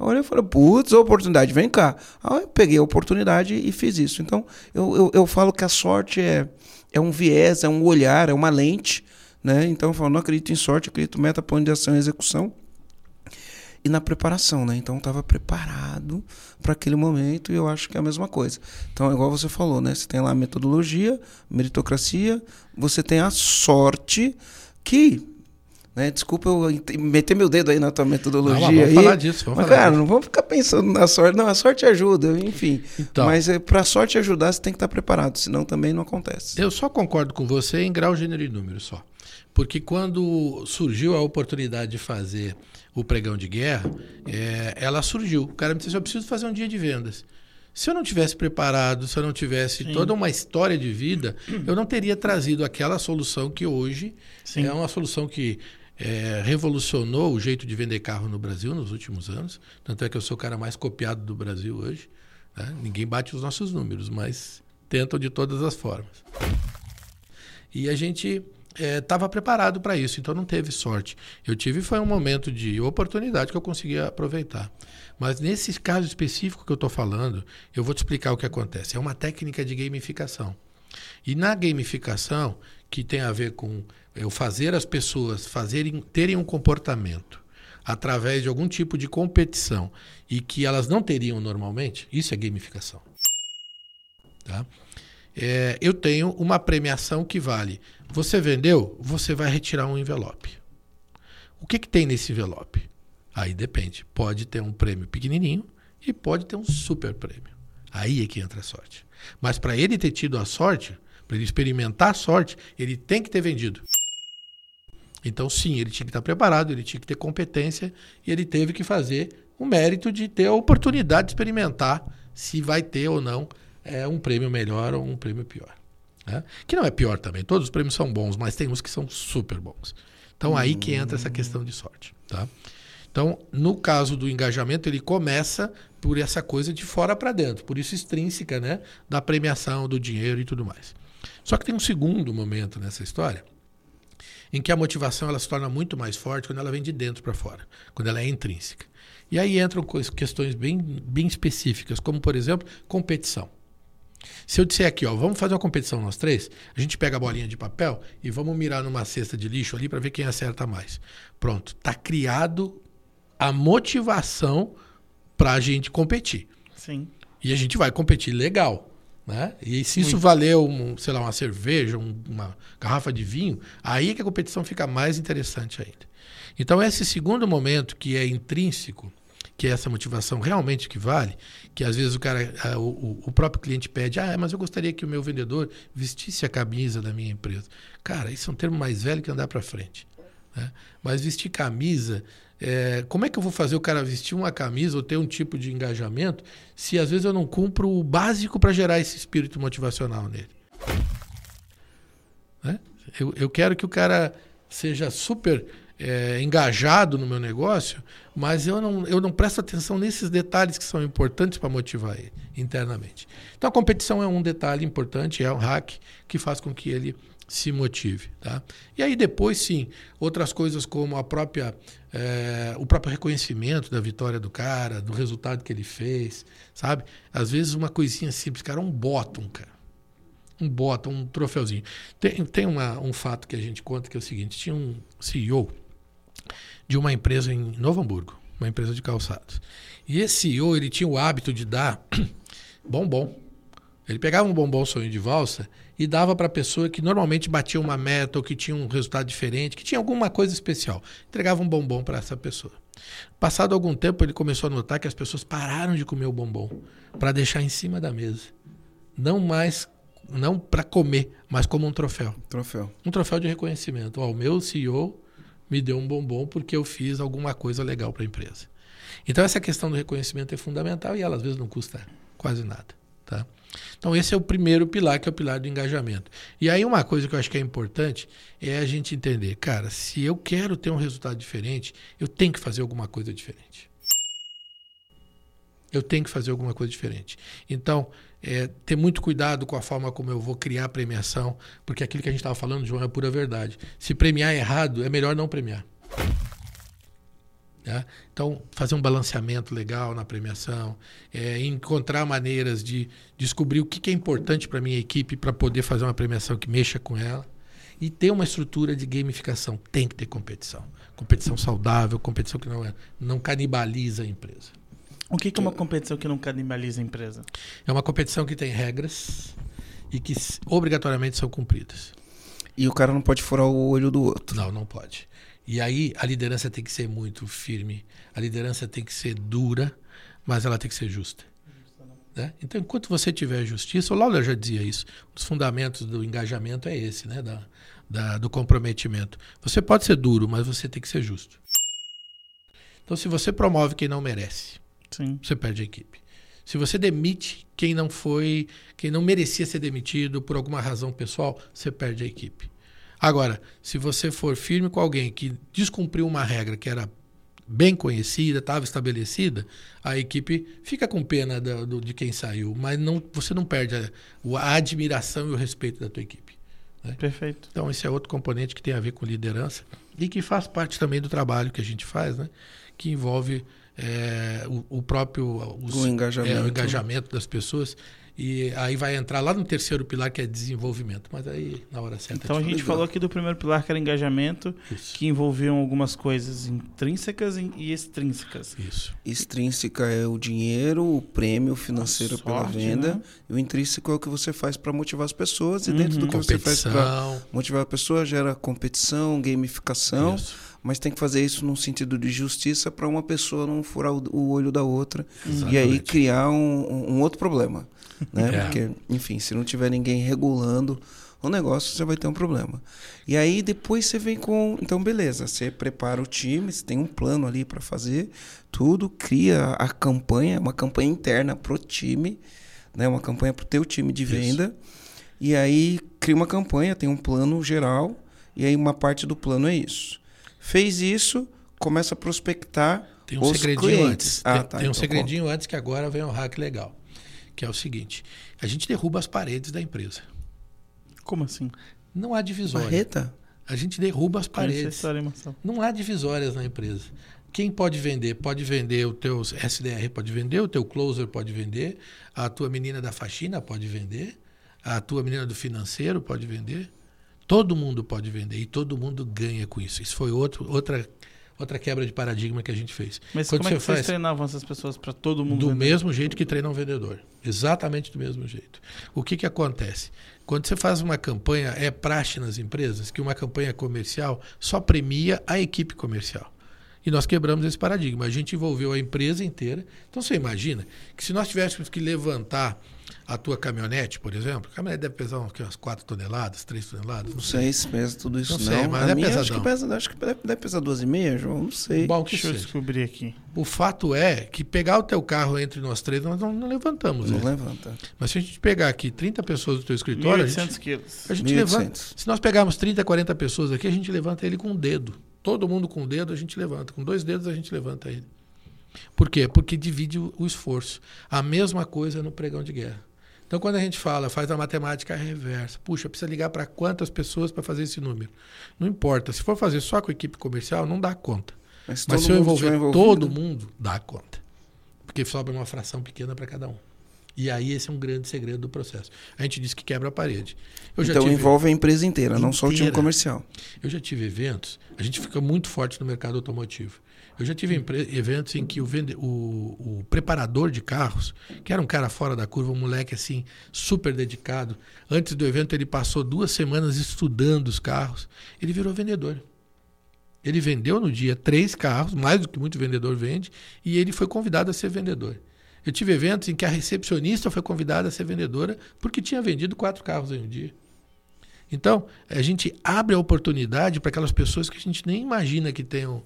Aí eu falei, putz, oportunidade, vem cá. Aí eu peguei a oportunidade e fiz isso. Então, eu, eu, eu falo que a sorte é, é um viés, é um olhar, é uma lente. Né? Então, eu falo, não acredito em sorte, acredito meta, plano de ação e execução. E na preparação, né? Então, eu estava preparado para aquele momento e eu acho que é a mesma coisa. Então, é igual você falou, né? Você tem lá a metodologia, meritocracia, você tem a sorte que... Né? Desculpa eu meter meu dedo aí na tua metodologia Não, vamos aí. falar disso, vamos Mas, falar cara, disso. não vamos ficar pensando na sorte. Não, a sorte ajuda, enfim. Então. Mas é, para a sorte ajudar, você tem que estar preparado, senão também não acontece. Eu só concordo com você em grau, gênero e número só. Porque quando surgiu a oportunidade de fazer o pregão de guerra, é, ela surgiu. O cara me disse assim, eu preciso fazer um dia de vendas. Se eu não tivesse preparado, se eu não tivesse toda uma história de vida, eu não teria trazido aquela solução que hoje Sim. é uma solução que é, revolucionou o jeito de vender carro no Brasil nos últimos anos. Tanto é que eu sou o cara mais copiado do Brasil hoje. né? Ninguém bate os nossos números, mas tentam de todas as formas. E a gente estava preparado para isso, então não teve sorte. Eu tive foi um momento de oportunidade que eu consegui aproveitar. Mas nesse caso específico que eu estou falando, eu vou te explicar o que acontece. É uma técnica de gamificação. E na gamificação, que tem a ver com eu fazer as pessoas fazerem, terem um comportamento através de algum tipo de competição e que elas não teriam normalmente, isso é gamificação. Tá? É, eu tenho uma premiação que vale. Você vendeu, você vai retirar um envelope. O que, que tem nesse envelope? Aí depende. Pode ter um prêmio pequenininho e pode ter um super prêmio. Aí é que entra a sorte. Mas para ele ter tido a sorte, para ele experimentar a sorte, ele tem que ter vendido. Então, sim, ele tinha que estar preparado, ele tinha que ter competência e ele teve que fazer o mérito de ter a oportunidade de experimentar se vai ter ou não é, um prêmio melhor ou um prêmio pior. Né? Que não é pior também, todos os prêmios são bons, mas tem uns que são super bons. Então, aí que entra essa questão de sorte. Tá? Então, no caso do engajamento, ele começa por essa coisa de fora para dentro, por isso extrínseca, né, da premiação, do dinheiro e tudo mais. Só que tem um segundo momento nessa história, em que a motivação ela se torna muito mais forte quando ela vem de dentro para fora, quando ela é intrínseca. E aí entram questões bem, bem específicas, como por exemplo, competição. Se eu disser aqui, ó, vamos fazer uma competição nós três, a gente pega a bolinha de papel e vamos mirar numa cesta de lixo ali para ver quem acerta mais. Pronto, tá criado a motivação para a gente competir. Sim. E a gente vai competir legal. Né? E se isso valeu, um, sei lá, uma cerveja, um- uma garrafa de vinho, aí é que a competição fica mais interessante ainda. Então, esse segundo momento, que é intrínseco, que é essa motivação realmente que vale, que às vezes o cara, o- o próprio cliente pede, ah, mas eu gostaria que o meu vendedor vestisse a camisa da minha empresa. Cara, isso é um termo mais velho que andar para frente. né? Mas vestir camisa, é, como é que eu vou fazer o cara vestir uma camisa ou ter um tipo de engajamento se às vezes eu não cumpro o básico para gerar esse espírito motivacional nele? Né? Eu, eu quero que o cara seja super é, engajado no meu negócio, mas eu não, eu não presto atenção nesses detalhes que são importantes para motivar ele internamente. Então a competição é um detalhe importante, é um hack que faz com que ele se motive. Tá? E aí depois sim, outras coisas como a própria, é, o próprio reconhecimento da vitória do cara, do resultado que ele fez, sabe? Às vezes uma coisinha simples, cara, um bottom, cara um bota, um troféuzinho. Tem, tem uma, um fato que a gente conta que é o seguinte: tinha um CEO de uma empresa em Novo Hamburgo, uma empresa de calçados. E esse CEO ele tinha o hábito de dar bombom. Ele pegava um bombom sonho de valsa e dava para a pessoa que normalmente batia uma meta ou que tinha um resultado diferente, que tinha alguma coisa especial. Entregava um bombom para essa pessoa. Passado algum tempo, ele começou a notar que as pessoas pararam de comer o bombom para deixar em cima da mesa. Não mais, não para comer, mas como um troféu Troféu. um troféu de reconhecimento. Ó, o meu CEO me deu um bombom porque eu fiz alguma coisa legal para a empresa. Então essa questão do reconhecimento é fundamental e ela às vezes não custa quase nada. Tá? Então, esse é o primeiro pilar, que é o pilar do engajamento. E aí, uma coisa que eu acho que é importante é a gente entender, cara, se eu quero ter um resultado diferente, eu tenho que fazer alguma coisa diferente. Eu tenho que fazer alguma coisa diferente. Então, é, ter muito cuidado com a forma como eu vou criar a premiação, porque aquilo que a gente estava falando, João, é pura verdade. Se premiar errado, é melhor não premiar. Né? Então, fazer um balanceamento legal na premiação, é, encontrar maneiras de descobrir o que, que é importante para a minha equipe para poder fazer uma premiação que mexa com ela. E ter uma estrutura de gamificação. Tem que ter competição. Competição saudável, competição que não, é, não canibaliza a empresa. O que, que é uma competição que não canibaliza a empresa? É uma competição que tem regras e que obrigatoriamente são cumpridas. E o cara não pode furar o olho do outro. Não, não pode. E aí a liderança tem que ser muito firme, a liderança tem que ser dura, mas ela tem que ser justa. Né? Então, enquanto você tiver justiça, o Lawler já dizia isso, um dos fundamentos do engajamento é esse, né? da, da, do comprometimento. Você pode ser duro, mas você tem que ser justo. Então, se você promove quem não merece, Sim. você perde a equipe. Se você demite quem não foi, quem não merecia ser demitido por alguma razão pessoal, você perde a equipe. Agora, se você for firme com alguém que descumpriu uma regra que era bem conhecida, estava estabelecida, a equipe fica com pena do, do, de quem saiu, mas não, você não perde a, a admiração e o respeito da tua equipe. Né? Perfeito. Então, esse é outro componente que tem a ver com liderança e que faz parte também do trabalho que a gente faz, né? que envolve é, o, o, próprio os, o engajamento. É, o engajamento das pessoas. E aí vai entrar lá no terceiro pilar, que é desenvolvimento. Mas aí, na hora certa. Então a gente falou aqui do primeiro pilar, que era engajamento, Isso. que envolviam algumas coisas intrínsecas e extrínsecas. Isso. Extrínseca é o dinheiro, o prêmio financeiro sorte, pela venda. né? E o intrínseco é o que você faz para motivar as pessoas. E dentro Uhum. do que você faz para Competição. motivar a pessoa, gera competição, gamificação. Isso. Mas tem que fazer isso num sentido de justiça para uma pessoa não furar o, o olho da outra. E aí Exatamente. criar um, um outro problema. Né? É. Porque, enfim, se não tiver ninguém regulando o negócio, você vai ter um problema. E aí depois você vem com. Então, beleza, você prepara o time, você tem um plano ali para fazer tudo, cria a campanha, uma campanha interna pro time, né? uma campanha pro teu time de Isso. venda. E aí cria uma campanha, tem um plano geral, e aí uma parte do plano é isso. Fez isso, começa a prospectar Tem um os segredinho clientes. antes. Ah, tem tá, tem um então segredinho antes que agora vem um hack legal. Que é o seguinte: a gente derruba as paredes da empresa. Como assim? Não há conta. divisória. Barreta? A gente derruba as paredes. história. Não há divisórias na empresa. Quem pode vender? Pode vender o teu SDR, pode vender, o teu closer pode vender, a tua menina da faxina pode vender, a tua menina do financeiro pode vender. Todo mundo pode vender e todo mundo ganha com isso. Isso foi outro, outra, outra quebra de paradigma que a gente fez. Mas Quando como é que você vocês faz- treinavam essas pessoas para todo mundo do vender? mesmo jeito que treina um vendedor. Exatamente do mesmo jeito. O que, que acontece? Quando você faz uma campanha, é praxe nas empresas que uma campanha comercial só premia a equipe comercial. E nós quebramos esse paradigma. A gente envolveu a empresa inteira. Então você imagina que se nós tivéssemos que levantar a tua caminhonete, por exemplo, a caminhonete deve pesar umas- umas 4 toneladas, 3 toneladas, Não sei se pesa tudo isso, Não não. sei, mas a é minha acho pesadão. que pesa, acho que deve, deve pesar 12,5, João. Não sei. Bom, que Deixa eu descobrir aqui. O fato é que pegar o teu carro entre nós três, nós não, não levantamos. não ele. levanta. Mas se a gente pegar aqui 30 pessoas do teu escritório, a gente, 1.800 quilos. A gente 1.800. levanta. Se nós pegarmos 30, 40 pessoas aqui, a gente levanta ele com um dedo. Todo mundo com um dedo a gente levanta. Com dois dedos a gente levanta ele. Por quê? Porque divide o, o esforço. A mesma coisa no pregão de guerra. Então, quando a gente fala, faz a matemática reversa, puxa, precisa ligar para quantas pessoas para fazer esse número? Não importa. Se for fazer só com a equipe comercial, não dá conta. Mas, Mas se eu envolver todo mundo, dá conta. Porque sobra uma fração pequena para cada um. E aí esse é um grande segredo do processo. A gente disse que quebra a parede. Então envolve a empresa inteira, não só o time Inteira. comercial. eu já tive eventos, a gente fica muito forte no mercado automotivo. Eu já tive eventos em que o, vende- o- o preparador de carros, que era um cara fora da curva, um moleque assim, super dedicado, antes do evento ele passou duas semanas estudando os carros, ele virou vendedor. Ele vendeu no dia três carros, mais do que muito vendedor vende, e ele foi convidado a ser vendedor. Eu tive eventos em que a recepcionista foi convidada a ser vendedora porque tinha vendido quatro carros em um dia. Então, a gente abre a oportunidade para aquelas pessoas que a gente nem imagina que tenham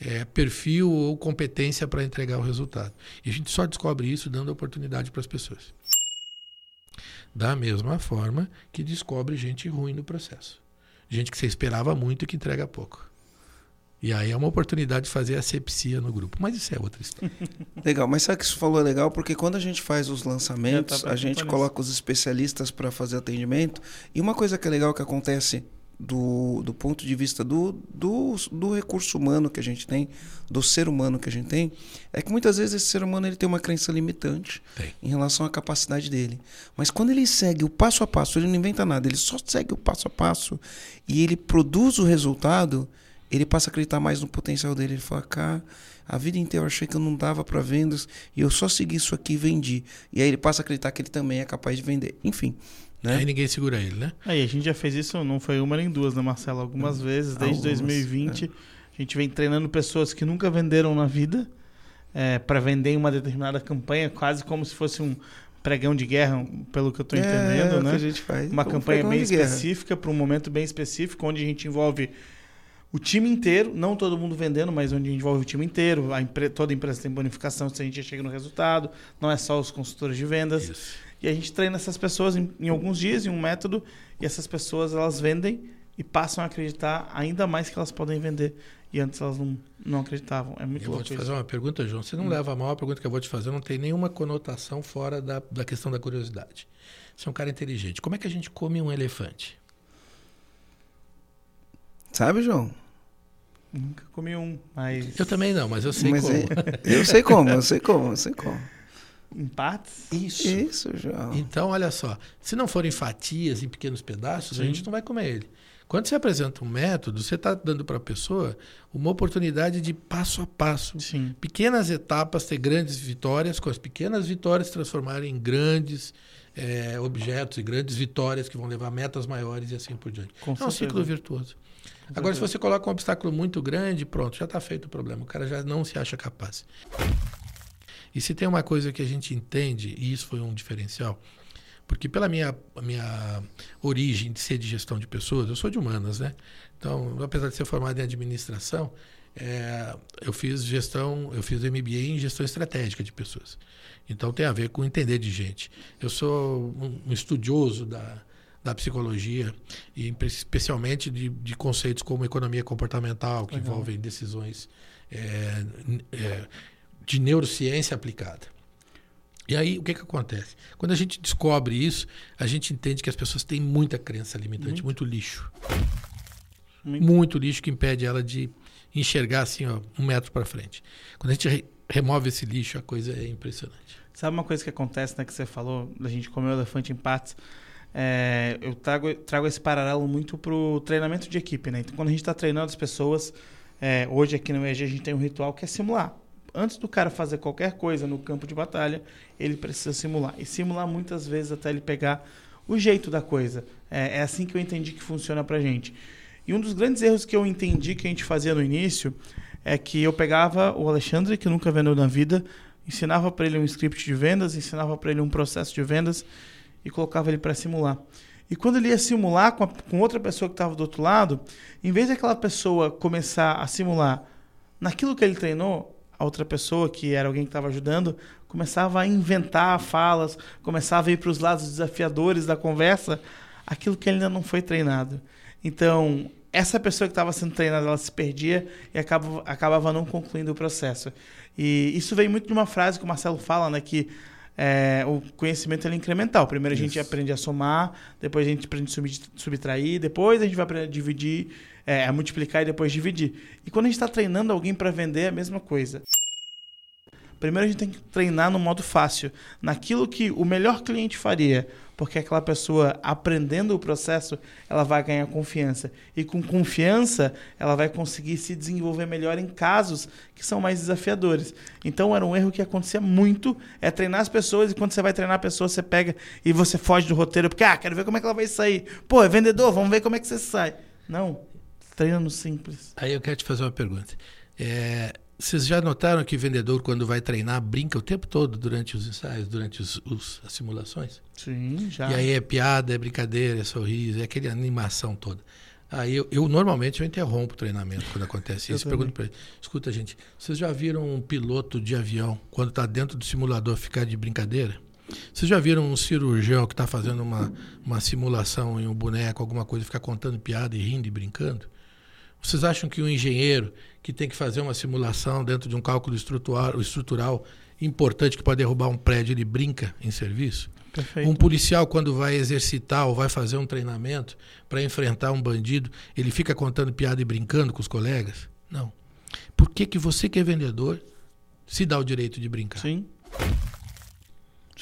é, perfil ou competência para entregar o resultado. E a gente só descobre isso dando oportunidade para as pessoas. Da mesma forma que descobre gente ruim no processo. Gente que você esperava muito e que entrega pouco. E aí é uma oportunidade de fazer asepsia no grupo. Mas isso é outra história. Legal, mas sabe que isso falou é legal? Porque quando a gente faz os lançamentos, a gente coloca os especialistas para fazer atendimento. E uma coisa que é legal que acontece do, do ponto de vista do, do, do recurso humano que a gente tem, do ser humano que a gente tem, é que muitas vezes esse ser humano ele tem uma crença limitante Tem. em relação à capacidade dele. Mas quando ele segue o passo a passo, ele não inventa nada, ele só segue o passo a passo e ele produz o resultado, ele passa a acreditar mais no potencial dele. Ele fala, cara, a vida inteira eu achei que eu não dava para vendas e eu só segui isso aqui e vendi. E aí ele passa a acreditar que ele também é capaz de vender. Enfim, né? Aí ninguém segura ele, né? Aí a gente já fez isso, não foi uma nem duas, né, Marcelo? Algumas vezes, desde Algumas, 2020. A gente vem treinando pessoas que nunca venderam na vida para vender em uma determinada campanha, quase como se fosse um pregão de guerra, pelo que eu estou é, entendendo, é né? que a gente faz. Uma Como campanha bem específica, para um momento bem específico, onde a gente envolve o time inteiro, não todo mundo vendendo, mas onde a gente envolve o time inteiro. A empre- toda empresa tem bonificação se a gente chega no resultado, não é só os consultores de vendas. Isso. E a gente treina essas pessoas em, em alguns dias, em um método, e essas pessoas elas vendem e passam a acreditar ainda mais que elas podem vender. E antes elas não, não acreditavam. É muito Eu vou louco te isso. fazer uma pergunta, João. Você não leva a mal a pergunta que eu vou te fazer, não tem nenhuma conotação fora da, da questão da curiosidade. Você é um cara inteligente. Como é que a gente come um elefante? Sabe, João? Nunca comi um, mas Eu também não, mas eu sei Mas como. é- eu sei como, eu sei como, eu sei como. Em partes. Isso. Isso, João. Então, olha só. Se não for em fatias, em pequenos pedaços, a Sim. gente não vai comer ele. Quando você apresenta um método, você está dando para a pessoa uma oportunidade de passo a passo. Sim. pequenas etapas ter grandes vitórias, com as pequenas vitórias se transformarem em grandes eh, objetos e grandes vitórias que vão levar a metas maiores e assim por diante. Com é um certeza. ciclo virtuoso. Com Agora, se você coloca um obstáculo muito grande, pronto, já está feito o problema. O cara já não se acha capaz. E se tem uma coisa que a gente entende, e isso foi um diferencial, porque pela minha, minha origem de ser de gestão de pessoas, eu sou de humanas, né? Então, apesar de ser formado em administração, é, eu fiz gestão, eu fiz MBA em gestão estratégica de pessoas. Então tem a ver com entender de gente. Eu sou um, um estudioso da, da psicologia e especialmente de, de conceitos como economia comportamental, que Legal. envolvem decisões é, é, de neurociência aplicada. E aí, o que, que acontece? Quando a gente descobre isso, a gente entende que as pessoas têm muita crença limitante, muito, lixo. Muito. Muito lixo que impede ela de enxergar assim, ó, um metro para frente. Quando a gente re- remove esse lixo, a coisa é impressionante. Sabe uma coisa que acontece, né, que você falou, da gente comer o elefante em partes? É, eu trago, trago esse paralelo muito pro treinamento de equipe, né? Então, quando a gente está treinando as pessoas, é, hoje aqui no EG a gente tem um ritual que é simular. Antes do cara fazer qualquer coisa no campo de batalha, ele precisa simular. E simular muitas vezes até ele pegar o jeito da coisa. É, é assim que eu entendi que funciona pra gente. E um dos grandes erros que eu entendi que a gente fazia no início é que eu pegava o Alexandre, que nunca vendeu na vida, ensinava para ele um script de vendas, ensinava para ele um processo de vendas e colocava ele para simular. E quando ele ia simular com, a- com outra pessoa que estava do outro lado, em vez daquela pessoa começar a simular naquilo que ele treinou, a outra pessoa, que era alguém que estava ajudando, começava a inventar falas, começava a ir para os lados desafiadores da conversa, aquilo que ainda não foi treinado. Então, essa pessoa que estava sendo treinada, ela se perdia e acabava, acabava não concluindo o processo. E isso vem muito de uma frase que o Marcelo fala, né, que é, o conhecimento ele é incremental. Primeiro a gente Isso. aprende a somar, depois a gente aprende a sub- subtrair, depois a gente vai aprender a dividir, é, a multiplicar e depois dividir. E quando a gente está treinando alguém para vender, é a mesma coisa. Primeiro a gente tem que treinar no modo fácil, naquilo que o melhor cliente faria, porque aquela pessoa aprendendo o processo, ela vai ganhar confiança. E com confiança, ela vai conseguir se desenvolver melhor em casos que são mais desafiadores. Então era um erro que acontecia muito, é treinar as pessoas e quando você vai treinar a pessoa, você pega e você foge do roteiro, porque ah, quero ver como é que ela vai sair. Pô, é vendedor, vamos ver como é que você sai. Não, treina no simples. Aí eu quero te fazer uma pergunta. É, vocês já notaram que o vendedor, quando vai treinar, brinca o tempo todo durante os ensaios, durante os, os- as simulações? Sim, já. E aí é piada, é brincadeira, é sorriso, é aquela animação toda. Aí eu, eu, normalmente eu interrompo o treinamento quando acontece isso. Pergunto para ele: escuta, gente, vocês já viram um piloto de avião, quando está dentro do simulador, ficar de brincadeira? Vocês já viram um cirurgião que está fazendo uma, uma simulação em um boneco, alguma coisa, ficar contando piada e rindo e brincando? Vocês acham que um engenheiro que tem que fazer uma simulação dentro de um cálculo estrutural, estrutural importante que pode derrubar um prédio, ele brinca em serviço? Perfeito. Um policial, quando vai exercitar ou vai fazer um treinamento para enfrentar um bandido, ele fica contando piada e brincando com os colegas? Não. Por que, que você que é vendedor se dá o direito de brincar? Sim.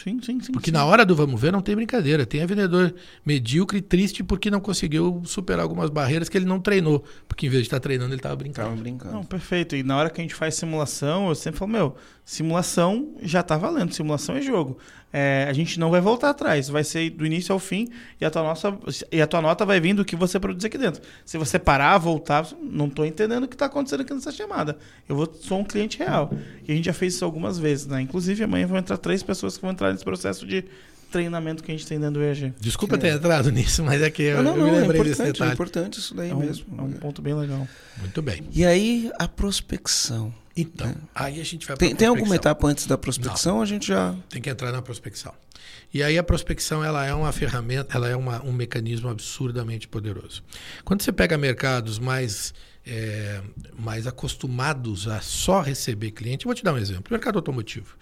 Sim, sim, sim. Porque sim. na hora do vamos ver não tem brincadeira. Tem vendedor medíocre e triste porque não conseguiu superar algumas barreiras que ele não treinou. Porque em vez de estar treinando, ele estava brincando. Tava brincando. Não, perfeito. E na hora que a gente faz simulação, eu sempre falo, meu, simulação já tá valendo, simulação é jogo. É, a gente não vai voltar atrás, vai ser do início ao fim e a tua, nossa, e a tua nota vai vir do que você produz aqui dentro. Se você parar, voltar, não tô entendendo o que tá acontecendo aqui nessa chamada. Eu vou, sou um cliente real. E a gente já fez isso algumas vezes, né? Inclusive, amanhã vão entrar três pessoas que vão entrar nesse processo de treinamento que a gente tem dentro do EAG. Desculpa ter entrado nisso, mas é que eu, não, eu não, me é lembrei desse importante, é detalhe. importante isso daí É um, mesmo. é um ponto bem legal. Muito bem. E aí, a prospecção. Então, aí a gente vai Tem, tem alguma etapa antes da prospecção? A gente já. Tem que entrar na prospecção. E aí a prospecção ela é uma ferramenta, ela é uma, um mecanismo absurdamente poderoso. Quando você pega mercados mais é, mais acostumados a só receber cliente, eu vou te dar um exemplo. Mercado automotivo.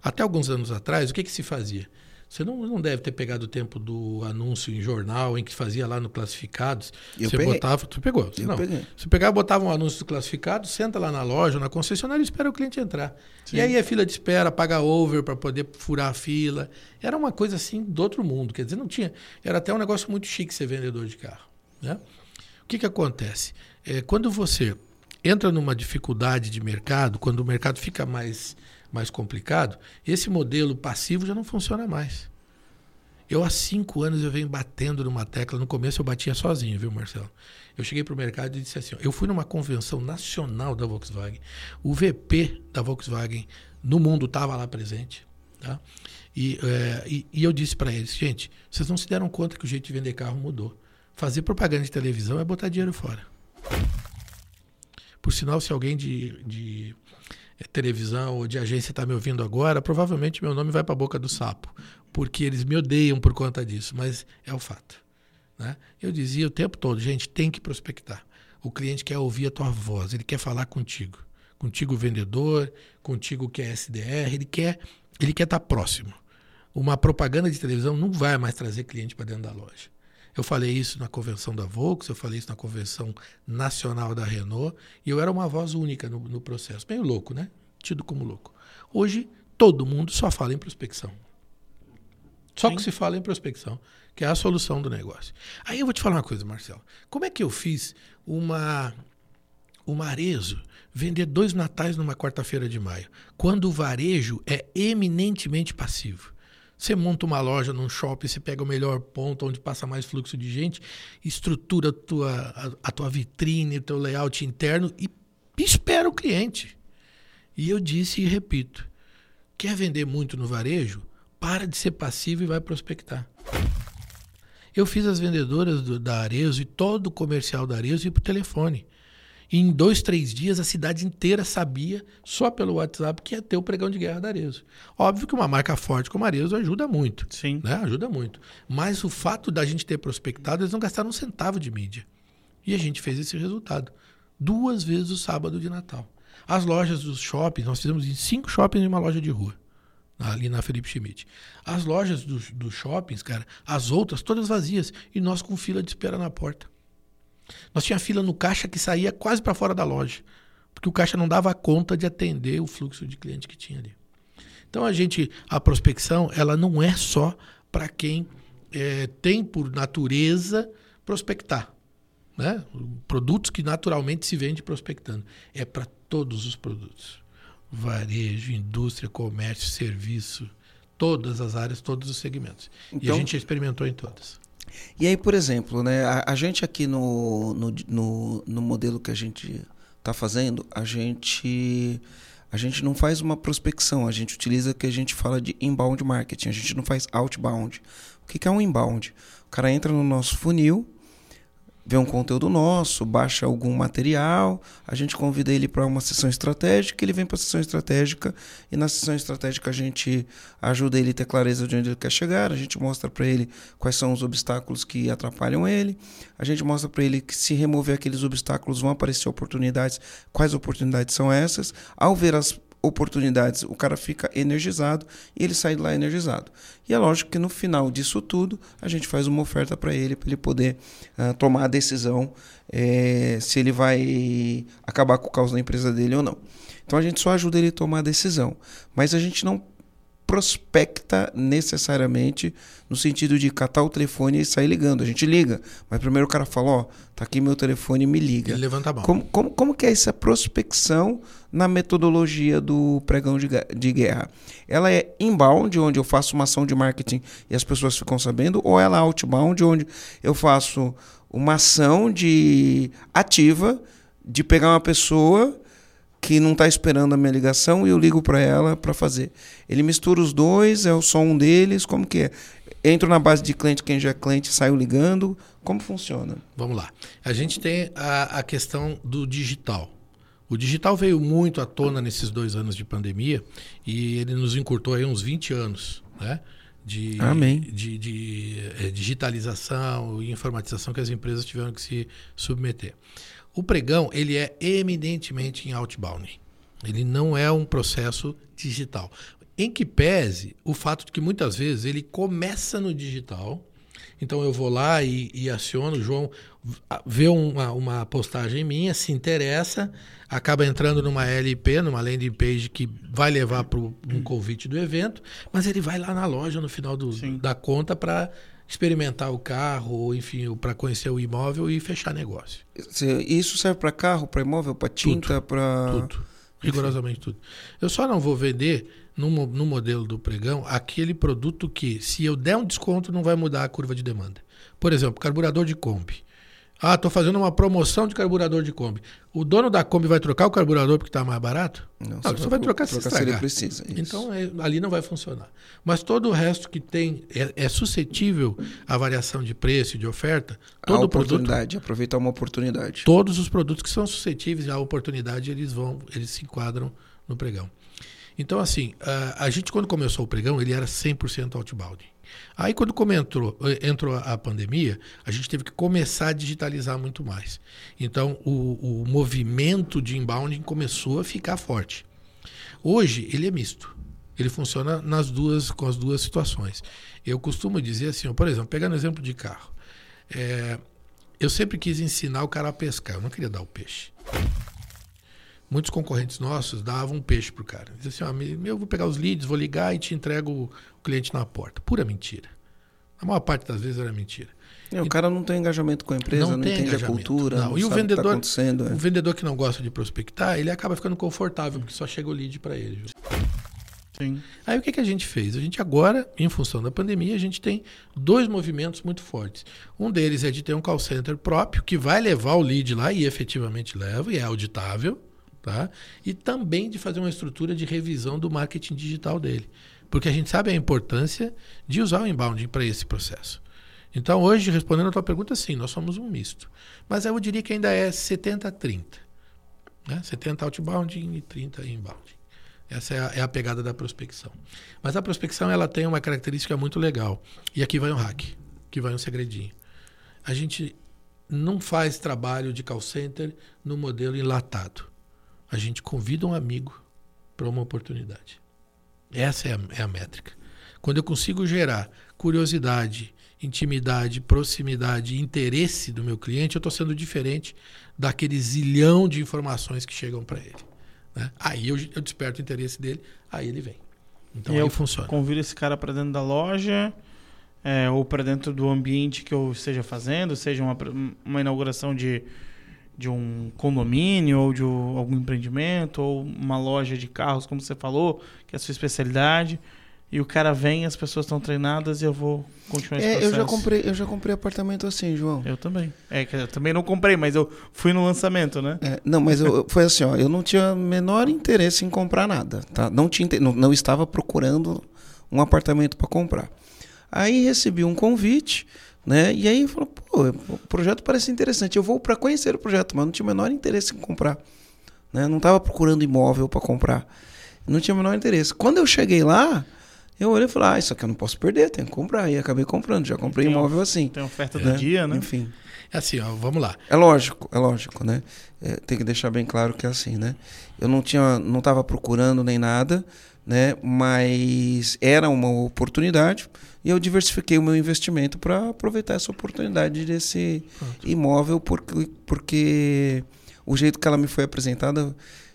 Até alguns anos atrás, o que, que se fazia? Você não, não deve ter pegado o tempo do anúncio em jornal, em que fazia lá no Classificados. Eu você peguei. botava, tu pegou? Eu não. peguei. Você pegava, botava um anúncio do classificado, senta lá na loja, na concessionária e espera o cliente entrar. E aí é fila de espera, paga over para poder furar a fila. Era uma coisa assim do outro mundo. Quer dizer, não tinha. Era até um negócio muito chique ser vendedor de carro. Né? O que, que acontece? É, quando você entra numa dificuldade de mercado, quando o mercado fica mais, mais complicado, esse modelo passivo já não funciona mais. Eu há cinco anos eu venho batendo numa tecla. No começo eu batia sozinho, viu, Marcelo? Eu cheguei para o mercado e disse assim: ó, eu fui numa convenção nacional da Volkswagen. O VP da Volkswagen no mundo estava lá presente. Tá? E, é, e, e eu disse para eles: gente, vocês não se deram conta que o jeito de vender carro mudou. Fazer propaganda de televisão é botar dinheiro fora. Por sinal, se alguém de, de televisão ou de agência está me ouvindo agora, provavelmente meu nome vai para a boca do sapo, porque eles me odeiam por conta disso, mas é o fato. Né? Eu dizia o tempo todo, gente, tem que prospectar. O cliente quer ouvir a tua voz, ele quer falar contigo, contigo vendedor, contigo que é SDR, ele quer, ele quer estar próximo. Uma propaganda de televisão não vai mais trazer cliente para dentro da loja. Eu falei isso na convenção da Volks, eu falei isso na convenção nacional da Renault, e eu era uma voz única no, no processo. Meio louco, né? Tido como louco. Hoje, todo mundo só fala em prospecção. Só Sim. que se fala em prospecção, que é a solução do negócio. Aí eu vou te falar uma coisa, Marcelo. Como é que eu fiz uma o Marezo vender dois natais numa quarta-feira de maio, quando o varejo é eminentemente passivo? Você monta uma loja num shopping, você pega o melhor ponto onde passa mais fluxo de gente, estrutura a tua, a, a tua vitrine, o teu layout interno e espera o cliente. E eu disse e repito: quer vender muito no varejo? Para de ser passivo e vai prospectar. Eu fiz as vendedoras do, da Arezo e todo o comercial da Arezo ir por telefone. E em dois, três dias, a cidade inteira sabia, só pelo WhatsApp, que ia ter o pregão de guerra da Arezo. Óbvio que uma marca forte como a Arezo ajuda muito. Sim. Né? Ajuda muito. Mas o fato da gente ter prospectado, eles não gastaram um centavo de mídia. E a gente fez esse resultado. Duas vezes o sábado de Natal. As lojas dos shoppings, nós fizemos em cinco shoppings e uma loja de rua. Ali na Felipe Schmidt. As lojas dos, dos shoppings, cara, as outras todas vazias. E nós com fila de espera na porta. Nós tinha fila no caixa que saía quase para fora da loja, porque o caixa não dava conta de atender o fluxo de cliente que tinha ali. Então a gente, a prospecção, ela não é só para quem é, tem por natureza prospectar, né? Produtos que naturalmente se vende prospectando, é para todos os produtos, varejo, indústria, comércio, serviço, todas as áreas, todos os segmentos. e a Então- gente experimentou em todas. E aí, por exemplo, né, a, a gente aqui no, no, no, no modelo que a gente está fazendo, a gente, a gente não faz uma prospecção, a gente utiliza o que a gente fala de inbound marketing, a gente não faz outbound. O que, que é um inbound? O cara entra no nosso funil, vê um conteúdo nosso, baixa algum material, a gente convida ele para uma sessão estratégica, ele vem para a sessão estratégica e na sessão estratégica a gente ajuda ele a ter clareza de onde ele quer chegar, a gente mostra para ele quais são os obstáculos que atrapalham ele, a gente mostra para ele que se remover aqueles obstáculos vão aparecer oportunidades, quais oportunidades são essas, ao ver as oportunidades, o cara fica energizado e ele sai de lá energizado. E é lógico que no final disso tudo, a gente faz uma oferta para ele, para ele poder uh, tomar a decisão é, se ele vai acabar com o caos da empresa dele ou não. Então a gente só ajuda ele a tomar a decisão. Mas a gente não prospecta necessariamente no sentido de catar o telefone e sair ligando. A gente liga, mas primeiro o cara fala, ó, tá aqui meu telefone, me liga. Ele levanta a mão. Como, como, como que é essa prospecção na metodologia do pregão de, de guerra? Ela é inbound, onde eu faço uma ação de marketing e as pessoas ficam sabendo, ou ela é outbound, onde eu faço uma ação de ativa de pegar uma pessoa que não está esperando a minha ligação e eu ligo para ela para fazer. Ele mistura os dois, é só um deles, como que é? Entro na base de cliente, quem já é cliente, saio ligando, como funciona? Vamos lá. A gente tem a, a questão do digital. O digital veio muito à tona nesses dois anos de pandemia e ele nos encurtou aí uns 20 anos, né? De, de, de, de é, digitalização e informatização que as empresas tiveram que se submeter. O pregão, ele é eminentemente em outbound. Ele não é um processo digital. Em que pese o fato de que muitas vezes ele começa no digital. Então eu vou lá e, e aciono, o João vê uma, uma postagem minha, se interessa, acaba entrando numa LP, numa landing page que vai levar para um convite do evento, mas ele vai lá na loja no final do, da conta para experimentar o carro, ou enfim, para conhecer o imóvel e fechar negócio. Isso serve para carro, para imóvel, para tinta, para. Tudo. Rigorosamente tudo. Eu só não vou vender no, no modelo do pregão aquele produto que, se eu der um desconto, não vai mudar a curva de demanda. Por exemplo, carburador de Kombi. Ah, estou fazendo uma promoção de carburador de Kombi. O dono da Kombi vai trocar o carburador porque está mais barato? Não, não você vai trocar, trocar se, se ele precisa. Isso. Então é, ali não vai funcionar. Mas todo o resto que tem é, é suscetível à variação de preço e de oferta. Todo a oportunidade, produto, aproveitar uma oportunidade. Todos os produtos que são suscetíveis à oportunidade eles vão, eles se enquadram no pregão. Então assim, a, a gente quando começou o pregão ele era 100% outbound. Aí, quando entrou, eh, entrou a pandemia, a gente teve que começar a digitalizar muito mais. Então, o, o movimento de inbound começou a ficar forte. Hoje, ele é misto. Ele funciona nas duas, com as duas situações. Eu costumo dizer assim, por exemplo, pegando o exemplo de carro. É, eu sempre quis ensinar o cara a pescar, eu não queria dar o peixe. Muitos concorrentes nossos davam um peixe pro cara. Diziam assim, ó, eu vou pegar os leads, vou ligar e te entrego cliente na porta. Pura mentira. A maior parte das vezes era mentira. É, o cara não tem engajamento com a empresa, não, não entende a cultura, não, não e o vendedor, o, tá é. o vendedor que não gosta de prospectar, ele acaba ficando confortável, porque só chega o lead para ele. Sim. Aí o que, que a gente fez? A gente agora, em função da pandemia, a gente tem dois movimentos muito fortes. Um deles é de ter um call center próprio, que vai levar o lead lá, e efetivamente leva, e é auditável. Tá? E também de fazer uma estrutura de revisão do marketing digital dele. Porque a gente sabe a importância de usar o inbound para esse processo. Então, hoje, respondendo a tua pergunta, sim, nós somos um misto. Mas eu diria que ainda é 70-30. Né? 70 outbound e 30 inbound. Essa é a, é a, pegada da prospecção. Mas a prospecção ela tem uma característica muito legal. E aqui vai um hack, aqui vai um segredinho. A gente não faz trabalho de call center no modelo enlatado a gente convida um amigo para uma oportunidade. Essa é a, é a métrica. Quando eu consigo gerar curiosidade, intimidade, proximidade, interesse do meu cliente, eu estou sendo diferente daquele zilhão de informações que chegam para ele. Né? Aí eu, eu, desperto o interesse dele, aí ele vem. Então e aí eu funciona. Convido esse cara para dentro da loja. É, ou para dentro do ambiente que eu esteja fazendo, seja uma, uma inauguração de, de um condomínio ou de algum empreendimento ou uma loja de carros, como você falou, que é a sua especialidade. E o cara vem, as pessoas estão treinadas e eu vou continuar esse é, processo. Eu já comprei, eu já comprei apartamento assim, João. Eu também. É que eu também não comprei, mas eu fui no lançamento, né? É, não, mas eu, foi assim, ó, eu não tinha menor interesse em comprar nada, tá? Não tinha, não, não estava procurando um apartamento para comprar. Aí recebi um convite Né? E aí falou, pô, o projeto parece interessante. Eu vou para conhecer o projeto, mas não tinha o menor interesse em comprar. Né? Não estava procurando imóvel para comprar. Não tinha o menor interesse. Quando eu cheguei lá, eu olhei e falei, ah, isso aqui eu não posso perder, tenho que comprar. E acabei comprando, já comprei Tem imóvel assim. Tem oferta do dia, né? Enfim. É assim, ó, vamos lá. É lógico, é lógico, né? É, tem que deixar bem claro que é assim, né? Eu não tinha, não estava procurando nem nada, né? Mas era uma oportunidade e eu diversifiquei o meu investimento para aproveitar essa oportunidade desse Pronto. imóvel porque, porque o jeito que ela me foi apresentada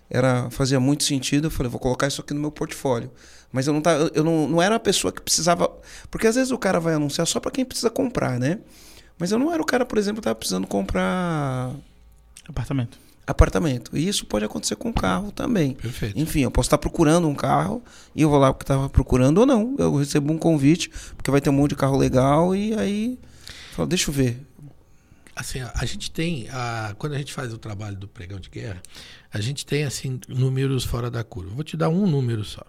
era fazia muito sentido. Eu falei, vou colocar isso aqui no meu portfólio. Mas eu não tava, eu não, não era a pessoa que precisava, porque às vezes o cara vai anunciar só para quem precisa comprar, né? Mas eu não era o cara, por exemplo, que estava precisando comprar Apartamento. Apartamento. E isso pode acontecer com carro também. Perfeito. Enfim, eu posso estar procurando um carro e eu vou lá porque estava procurando ou não. Eu recebo um convite, porque vai ter um monte de carro legal e aí falo, deixa eu ver. Assim, a, a gente tem, a, quando a gente faz o trabalho do pregão de guerra, a gente tem assim números fora da curva. Vou te dar um número só.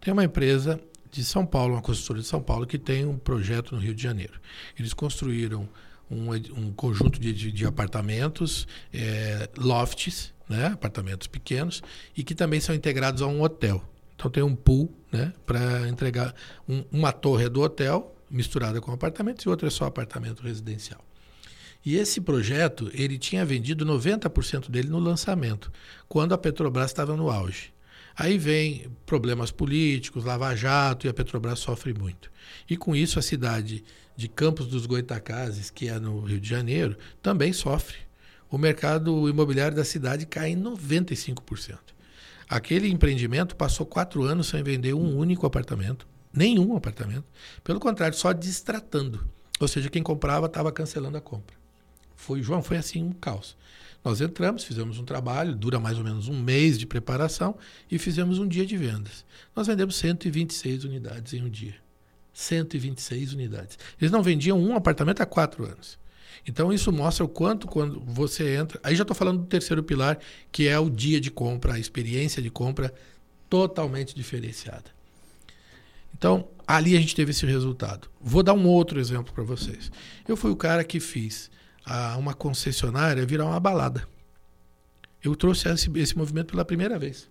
Tem uma empresa de São Paulo, uma construtora de São Paulo, que tem um projeto no Rio de Janeiro. Eles construíram um, um conjunto de, de- de apartamentos, eh, lofts, né, apartamentos pequenos, e que também são integrados a um hotel. Então tem um pool né, para entregar. um- uma torre é do hotel, misturada com apartamentos, e outra é só apartamento residencial. E esse projeto, ele tinha vendido 90% dele no lançamento, quando a Petrobras estava no auge. Aí vem problemas políticos, Lava Jato, e a Petrobras sofre muito. E com isso a cidade de Campos dos Goitacazes, que é no Rio de Janeiro, também sofre. O mercado imobiliário da cidade cai em 95%. Aquele empreendimento passou quatro anos sem vender um único apartamento, nenhum apartamento. Pelo contrário, só distratando. Ou seja, quem comprava estava cancelando a compra. Foi, João, foi assim um caos. Nós entramos, fizemos um trabalho, dura mais ou menos um mês de preparação e fizemos um dia de vendas. Nós vendemos 126 unidades em um dia. 126 unidades. Eles não vendiam um apartamento há quatro anos. Então isso mostra o quanto quando você entra. Aí já estou falando do terceiro pilar, que é o dia de compra, a experiência de compra totalmente diferenciada. Então ali a gente teve esse resultado. Vou dar um outro exemplo para vocês. Eu fui o cara que fiz a, uma concessionária virar uma balada. Eu trouxe esse, esse movimento pela primeira vez.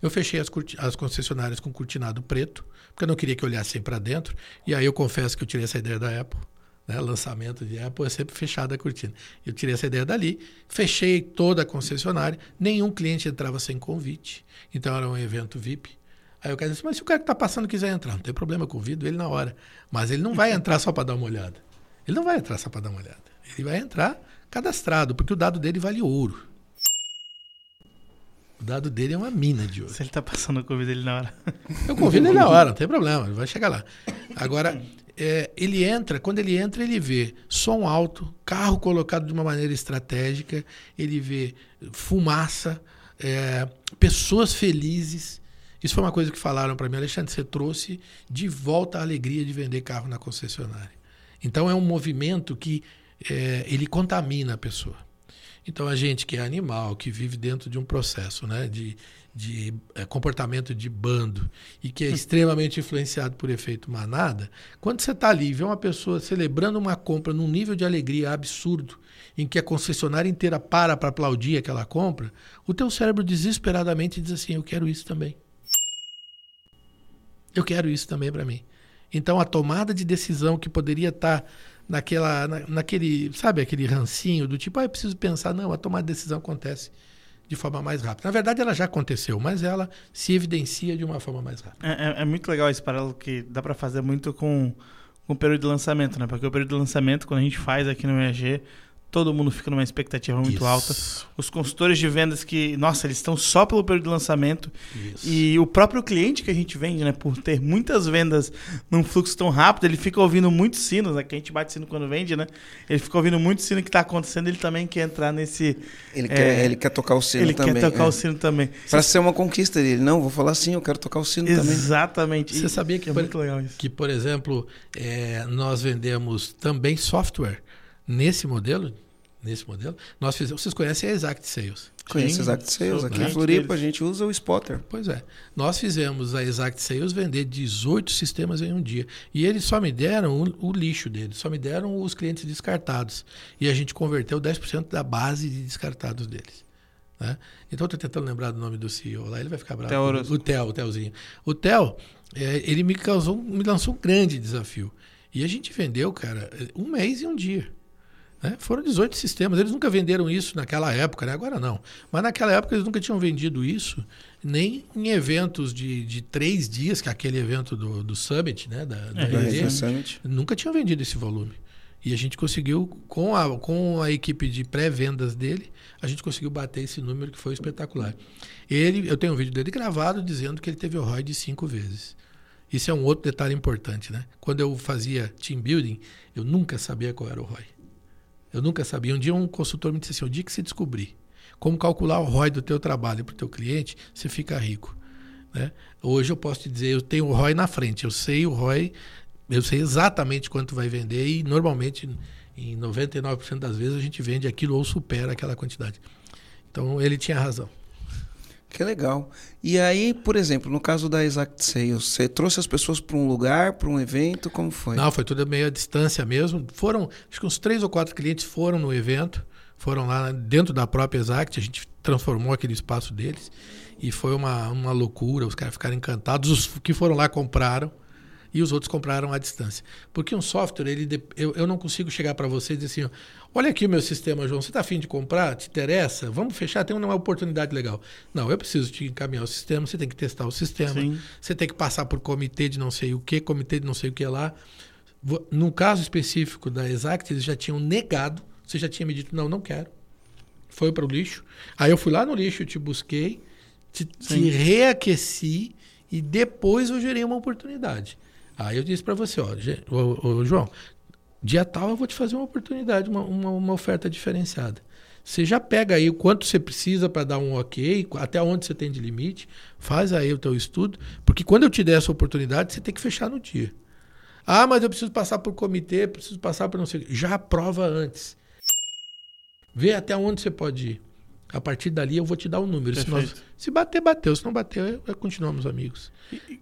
Eu fechei as, as concessionárias com cortinado preto, porque eu não queria que olhassem para dentro. E aí eu confesso que eu tirei essa ideia da Apple. Né? Lançamento de Apple é sempre fechada a cortina. Eu tirei essa ideia dali, fechei toda a concessionária, nenhum cliente entrava sem convite. Então era um evento VIP. Aí o cara disse, mas se o cara que está passando quiser entrar, não tem problema, eu convido ele na hora. Mas ele não vai entrar só para dar uma olhada. Ele não vai entrar só para dar uma olhada. Ele vai entrar cadastrado, porque o dado dele vale ouro. O dado dele é uma mina de ouro. Se ele tá passando a Covid dele na hora. Eu convido ele na hora, não tem problema, ele vai chegar lá. Agora, é, ele entra, quando ele entra, ele vê som alto, carro colocado de uma maneira estratégica, ele vê fumaça, é, pessoas felizes. Isso foi uma coisa que falaram para mim, Alexandre, você trouxe de volta a alegria de vender carro na concessionária. Então é um movimento que é, ele contamina a pessoa. Então a gente que é animal, que vive dentro de um processo né, de, de eh, comportamento de bando e que é extremamente influenciado por efeito manada, quando você está ali e vê uma pessoa celebrando uma compra num nível de alegria absurdo, em que a concessionária inteira para para aplaudir aquela compra, o teu cérebro desesperadamente diz assim, eu quero isso também. Eu quero isso também para mim. Então a tomada de decisão que poderia estar naquela, na, naquele, sabe, aquele rancinho do tipo, ah, eu preciso pensar, não, a tomada de decisão acontece de forma mais rápida. Na verdade, ela já aconteceu, mas ela se evidencia de uma forma mais rápida. É, é- é muito legal esse paralelo que dá pra fazer muito com, com o período de lançamento, né? Porque o período de lançamento, quando a gente faz aqui no EAG, todo mundo fica numa expectativa muito Isso. alta. Os consultores de vendas que, nossa, eles estão só pelo período de lançamento. Isso. E o próprio cliente que a gente vende, né? Por ter muitas vendas num fluxo tão rápido, ele fica ouvindo muitos sinos, né? Que a gente bate sino quando vende, né? Ele fica ouvindo muito sino que tá acontecendo, ele também quer entrar nesse. Ele, É, quer, ele quer tocar o sino ele também. quer tocar é. o sino também. Pra ser uma conquista dele. Não, vou falar assim, eu quero tocar o sino também. Exatamente. Você sabia que, é por- muito legal isso. que, por exemplo, eh, nós vendemos também software nesse modelo? Nesse modelo, nós fizemos. Vocês conhecem a Exact Sales? Conhece Sim, Exact Sales. Aqui em Floripa a gente usa o Spotter. Pois é. Nós fizemos a Exact Sales vender 18 sistemas em um dia. E eles só me deram o, o lixo deles, só me deram os clientes descartados. E a gente converteu 10% da base de descartados deles. né? Então, eu estou tentando lembrar do nome do CEO lá, ele vai ficar bravo. Orozco. O Theo, o Theozinho. O Theo, é, ele me causou, me lançou um grande desafio. E a gente vendeu, cara, um mês e um dia. Né? Foram 18 sistemas. Eles nunca venderam isso naquela época, né? agora não. Mas naquela época eles nunca tinham vendido isso, nem em eventos de, de três dias, que é aquele evento do, do Summit, né? Da, da É, Resident Summit. nunca tinham vendido esse volume. E a gente conseguiu, com a, com a equipe de pré-vendas dele, a gente conseguiu bater esse número que foi espetacular. Ele, eu tenho um vídeo dele gravado dizendo que ele teve o ROI de cinco vezes. Isso é um outro detalhe importante, né? Quando eu fazia team building, eu nunca sabia qual era o ROI. Eu nunca sabia. Um dia um consultor me disse assim, o dia que você descobrir como calcular o ROI do teu trabalho para o teu cliente, você fica rico. Né? Hoje eu posso te dizer, eu tenho o ROI na frente, eu sei o ROI, eu sei exatamente quanto vai vender e normalmente em 99% das vezes a gente vende aquilo ou supera aquela quantidade. Então ele tinha razão. Que legal. E aí, por exemplo, no caso da Exact Sales, você trouxe as pessoas para um lugar, para um evento, como foi? Não, foi tudo meio à distância mesmo. Foram, acho que uns três ou quatro clientes foram no evento, foram lá dentro da própria Exact, a gente transformou aquele espaço deles e foi uma, uma loucura, os caras ficaram encantados, os que foram lá compraram e os outros compraram à distância. Porque um software, ele, eu, eu não consigo chegar para você e dizer assim, olha aqui o meu sistema, João, você está afim de comprar? Te interessa? Vamos fechar, tem uma oportunidade legal. Não, eu preciso te encaminhar o sistema, você tem que testar o sistema, Sim. você tem que passar por comitê de não sei o que, comitê de não sei o que lá. No caso específico da Exact, eles já tinham negado, você já tinha me dito, não, não quero. Foi para o lixo. Aí eu fui lá no lixo, te busquei, te, te reaqueci e depois eu gerei uma oportunidade. Aí eu disse para você, ó, "Ge- ô, ô, João, dia tal eu vou te fazer uma oportunidade, uma, uma, uma oferta diferenciada. Você já pega aí o quanto você precisa para dar um ok, até onde você tem de limite, faz aí o teu estudo, porque quando eu te der essa oportunidade, você tem que fechar no dia. Ah, mas eu preciso passar por comitê, preciso passar por não sei. Já aprova antes. Vê até onde você pode ir. A partir dali eu vou te dar o número. Se, nós- se bater, bateu. Se não bater, é- continuamos amigos.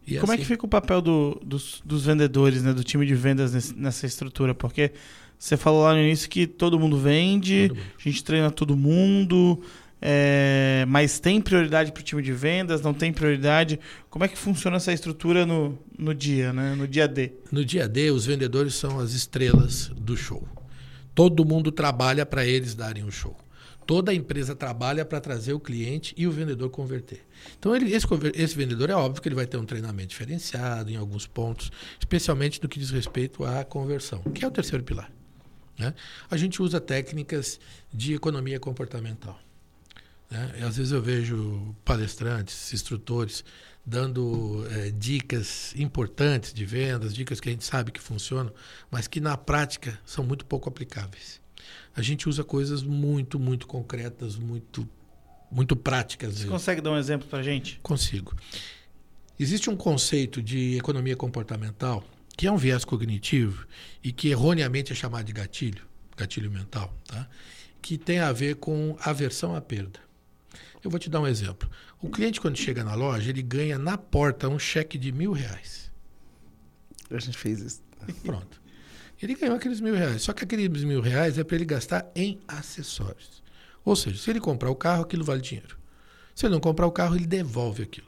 E Como é assim- que fica o papel do- dos, dos vendedores, né? Do time de vendas nesse- nessa estrutura? Porque você falou lá no início que todo mundo vende, Todo mundo. a gente treina todo mundo, é, mas tem prioridade para o time de vendas, não tem prioridade. Como é que funciona essa estrutura no, no dia, né? No dia D? No dia D, os vendedores são as estrelas do show. Todo mundo trabalha para eles darem o show. Toda a empresa trabalha para trazer o cliente e o vendedor converter. Então, ele- esse, esse vendedor é óbvio que ele vai ter um treinamento diferenciado em alguns pontos, especialmente no que diz respeito à conversão, que é o terceiro pilar. né? A gente usa técnicas de economia comportamental. né? Às vezes eu vejo palestrantes, instrutores dando eh, dicas importantes de vendas, dicas que a gente sabe que funcionam, mas que na prática são muito pouco aplicáveis. A gente usa coisas muito, muito concretas, muito, muito práticas. Você mesmo. consegue dar um exemplo para gente? Consigo. Existe um conceito de economia comportamental que é um viés cognitivo e que erroneamente é chamado de gatilho, gatilho mental, tá? que tem a ver com aversão à perda. Eu vou te dar um exemplo. O cliente, quando chega na loja, ele ganha na porta um cheque de mil reais. A gente fez isso. Pronto. Ele ganhou aqueles mil reais. Só que aqueles mil reais é para ele gastar em acessórios. Ou seja, se ele comprar o carro, aquilo vale dinheiro. Se ele não comprar o carro, ele devolve aquilo.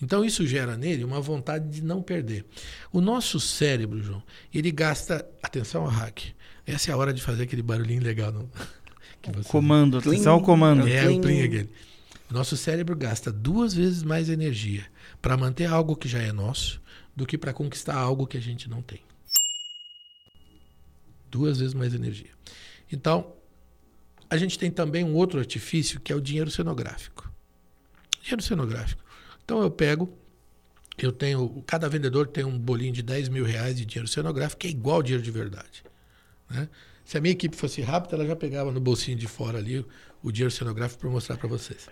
Então isso gera nele uma vontade de não perder. O nosso cérebro, João, ele gasta. Atenção ao hack. Essa é a hora de fazer aquele barulhinho legal. No... que você- Comando, atenção ao comando. é, o plim aquele. O nosso cérebro gasta duas vezes mais energia para manter algo que já é nosso do que para conquistar algo que a gente não tem. Duas vezes mais energia. Então, a gente tem também um outro artifício que é o dinheiro cenográfico. Dinheiro cenográfico. Então eu pego, eu tenho, cada vendedor tem um bolinho de 10 mil reais de dinheiro cenográfico que é igual ao dinheiro de verdade. né? Se a minha equipe fosse rápida, ela já pegava no bolsinho de fora ali o, dinheiro cenográfico para mostrar para vocês.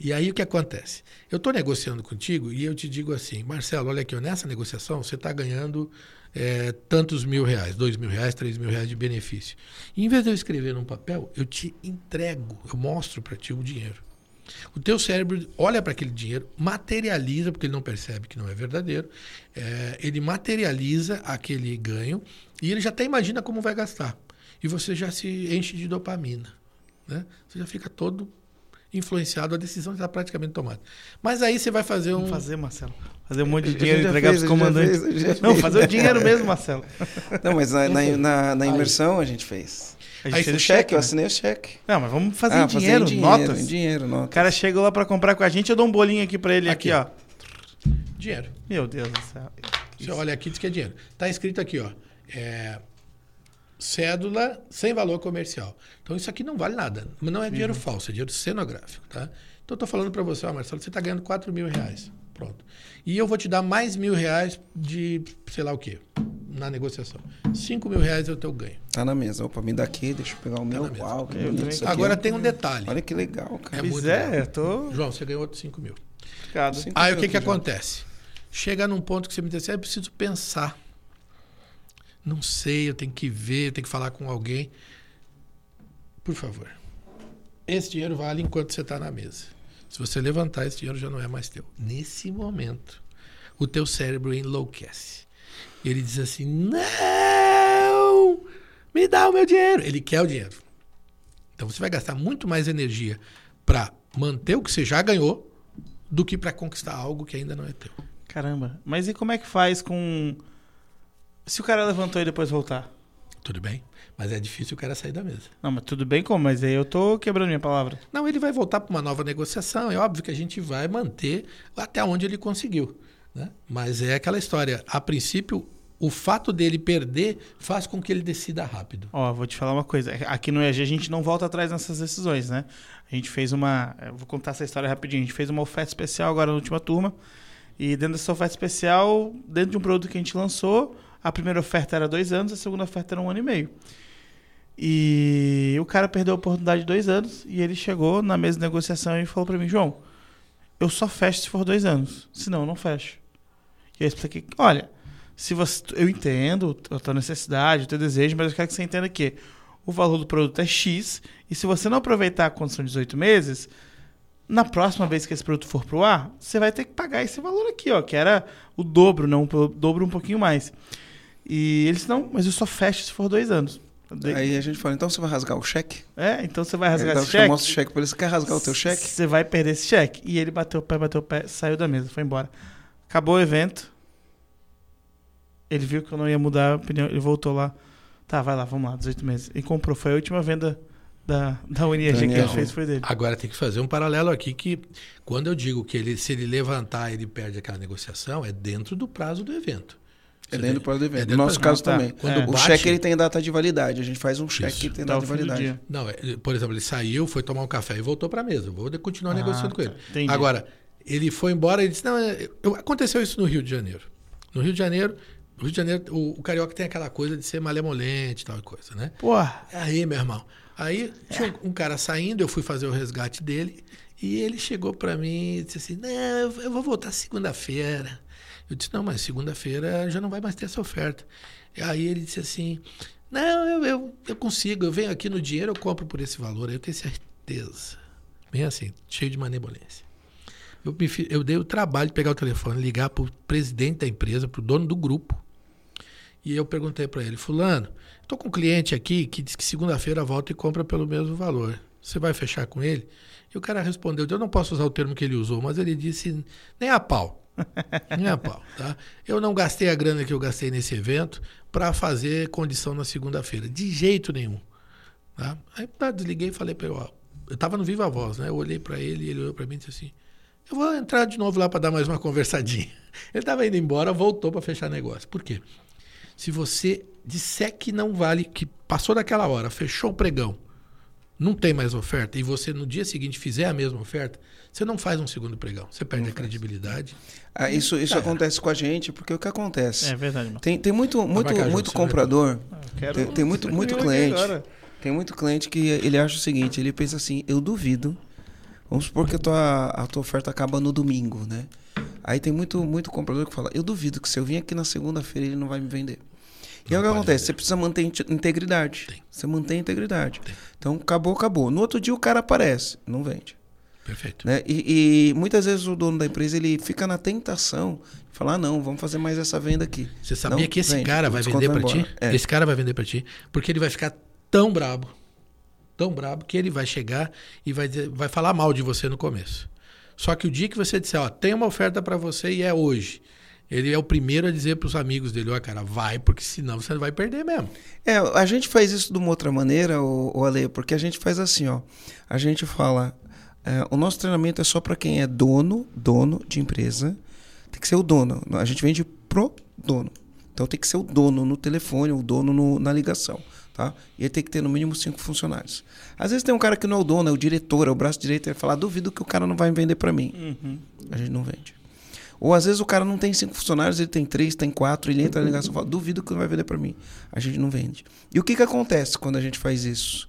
E aí o que acontece? Eu estou negociando contigo e eu te digo assim, Marcelo, olha aqui, nessa negociação você está ganhando é, tantos mil reais, dois mil reais, três mil reais de benefício. E em vez de eu escrever num papel, eu te entrego, eu mostro para ti o dinheiro. O teu cérebro olha para aquele dinheiro, materializa, porque ele não percebe que não é verdadeiro, é, ele materializa aquele ganho e ele já até imagina como vai gastar. E você já se enche de dopamina. Né? Você já fica todo influenciado, a decisão está praticamente tomada. Mas aí você vai fazer um. Vamos fazer, Marcelo. Fazer um monte de dinheiro e entregar para os comandantes. Fez, não, fazer o dinheiro mesmo, Marcelo. Não, mas na, na, na, na imersão a gente fez. A gente Aí fez o cheque, eu assinei o cheque. Não, mas vamos fazer Ah, em dinheiro, fazer em notas. Em dinheiro, notas. O cara chega lá para comprar com a gente, eu dou um bolinho aqui para ele, aqui, Aqui. ó. Dinheiro. Meu Deus do céu. Você olha aqui, diz que é dinheiro. Está escrito aqui, ó. é, cédula sem valor comercial. Então isso aqui não vale nada. Mas não é dinheiro falso, é dinheiro cenográfico, tá? Então eu tô falando para você, ó, Marcelo, você está ganhando 4 mil reais. Pronto. E eu vou te dar mais mil reais de sei lá o quê, na negociação. 5 mil reais é o teu ganho. Tá na mesa. Opa, me dá aqui, deixa eu pegar o meu. na mesa. Uau, que Eu isso aqui. Agora tem um detalhe. Olha que legal, cara. É Pois muito é, legal. eu tô João, você ganhou outros 5 mil. ficado. Sim. Aí o que, que João. acontece? Chega num ponto que você me diz assim, "Ah, eu preciso pensar. Não sei, eu tenho que ver, eu tenho que falar com alguém. Por favor. Esse dinheiro vale enquanto você está na mesa. Se você levantar, esse dinheiro já não é mais teu. Nesse momento, o teu cérebro enlouquece. Ele diz assim: Não! Me dá o meu dinheiro. Ele quer o dinheiro. Então você vai gastar muito mais energia para manter o que você já ganhou do que para conquistar algo que ainda não é teu. Caramba. Mas e como é que faz com. Se o cara levantou e depois voltar? Tudo bem? Mas é difícil o cara sair da mesa. Não, mas tudo bem como? Mas aí eu tô quebrando minha palavra. Não, ele vai voltar para uma nova negociação. É óbvio que a gente vai manter até onde ele conseguiu. Né? Mas é aquela história. A princípio, o fato dele perder faz com que ele decida rápido. Ó, vou te falar uma coisa. Aqui no EG a gente não volta atrás nessas decisões, né? A gente fez uma. eu Vou contar essa história rapidinho. A gente fez uma oferta especial agora na última turma. E dentro dessa oferta especial, dentro de um produto que a gente lançou, a primeira oferta era dois anos, a segunda oferta era um ano e meio. E o cara perdeu a oportunidade de dois anos e ele chegou na mesa de negociação e falou pra mim, João, eu só fecho se for dois anos, senão eu não fecho. E eu expliquei, olha, se você, eu entendo a tua necessidade, o teu desejo, mas eu quero que você entenda que o valor do produto é X e se você não aproveitar a condição de 18 meses, na próxima vez que esse produto for pro ar, você vai ter que pagar esse valor aqui, ó, que era o dobro, não o dobro um pouquinho mais. E eles não, mas eu só fecho se for dois anos. Eu dei- Aí a gente fala, então você vai rasgar o cheque? É, então você vai rasgar Então esse cheque. mostra o cheque pra ele, você quer rasgar o teu cheque? Você vai perder esse cheque. E ele bateu o pé, bateu o pé, saiu da mesa, foi embora. Acabou o evento. Ele viu que eu não ia mudar a opinião, ele voltou lá. Tá, vai lá, vamos lá, 18 meses. E comprou. Foi a última venda da, da UNIEG que ele fez, foi dele. Agora tem que fazer um paralelo aqui que quando eu digo que ele, se ele levantar, ele perde aquela negociação, é dentro do prazo do evento. É dentro do prazo do evento. dentro no nosso caso Tá. também. Quando É. O bate- cheque ele tem data de validade. A gente faz um cheque Isso. que tem data de validade. Não, é, por exemplo, ele saiu, foi tomar um café e voltou para a mesa. Eu Vou continuar Ah, negociando com tá. ele. Entendi. Agora, ele foi embora e disse: Não, é, eu- aconteceu isso no Rio de Janeiro. No Rio de Janeiro, no Rio de Janeiro o, o carioca tem aquela coisa de ser malemolente e tal coisa, né? Porra, Aí, meu irmão. Aí tinha um cara saindo, eu fui fazer o resgate dele e ele chegou para mim e disse assim: Não, eu eu vou voltar segunda-feira. Eu disse: Não, mas segunda-feira já não vai mais ter essa oferta. E aí ele disse assim: Não, eu, eu, eu consigo, eu venho aqui no dinheiro, eu compro por esse valor. Eu tenho certeza. Bem assim, cheio de manebolência. Eu, me eu dei o trabalho de pegar o telefone, ligar para o presidente da empresa, para o dono do grupo. E eu perguntei para ele, fulano, estou com um cliente aqui que diz que segunda-feira volta e compra pelo mesmo valor. Você vai fechar com ele? E o cara respondeu, eu não posso usar o termo que ele usou, mas ele disse, nem a pau. Nem a pau, tá? Eu não gastei a grana que eu gastei nesse evento para fazer condição na segunda-feira, de jeito nenhum. Tá? Aí tá, desliguei e falei para ele, ó, eu estava no Viva Voz, né? Eu olhei para ele ele olhou para mim e disse assim, eu vou entrar de novo lá para dar mais uma conversadinha. Ele estava indo embora, voltou para fechar negócio. Por quê? Se você disser que não vale, que passou daquela hora, fechou o pregão, não tem mais oferta, e você no dia seguinte fizer a mesma oferta, você não faz um segundo pregão. Você perde a credibilidade. Ah, isso isso É. acontece com a gente, porque o que acontece? é verdade, mano. Tem, tem muito, muito, muito comprador, quero- tem, tem muito, muito cliente. Tem muito cliente que ele acha o seguinte, ele pensa assim, eu duvido. Vamos supor que a tua, a tua oferta acaba no domingo, né? Aí tem muito, muito comprador que fala, eu duvido que se eu vim aqui na segunda-feira ele não vai me vender. E aí o que acontece? vender. Você precisa manter inte- integridade. Tem. Você mantém a integridade. Tem. Então, acabou, acabou. No outro dia o cara aparece, não vende. Perfeito. Né? E, e muitas vezes o dono da empresa ele fica na tentação de falar: ah, não, vamos fazer mais essa venda aqui. Você sabia Não, que esse vende, cara vai vender pra ti? É. Esse cara vai vender pra ti. Porque ele vai ficar tão brabo, tão brabo, que ele vai chegar e vai, dizer- vai falar mal de você no começo. Só que o dia que você disser, ó, tem uma oferta pra você e é hoje. Ele é o primeiro a dizer pros amigos dele, ó, cara, vai, porque senão você vai perder mesmo. É, a gente faz isso de uma outra maneira, o, o Ale, porque a gente faz assim, ó. A gente fala, é, o nosso treinamento é só para quem é dono, dono de empresa. Tem que ser o dono. A gente vende pro dono. Então tem que ser o dono no telefone, o dono no- na ligação, tá? E ele tem que ter no mínimo cinco funcionários. Às vezes tem um cara que não é o dono, é o diretor, é o braço direito, ele vai falar, duvido que o cara não vai vender para mim. Uhum. A gente não vende. Ou às vezes o cara não tem cinco funcionários, ele tem três, tem quatro, ele entra na ligação e fala, duvido que não vai vender para mim. A gente não vende. E o que, que acontece quando a gente faz isso?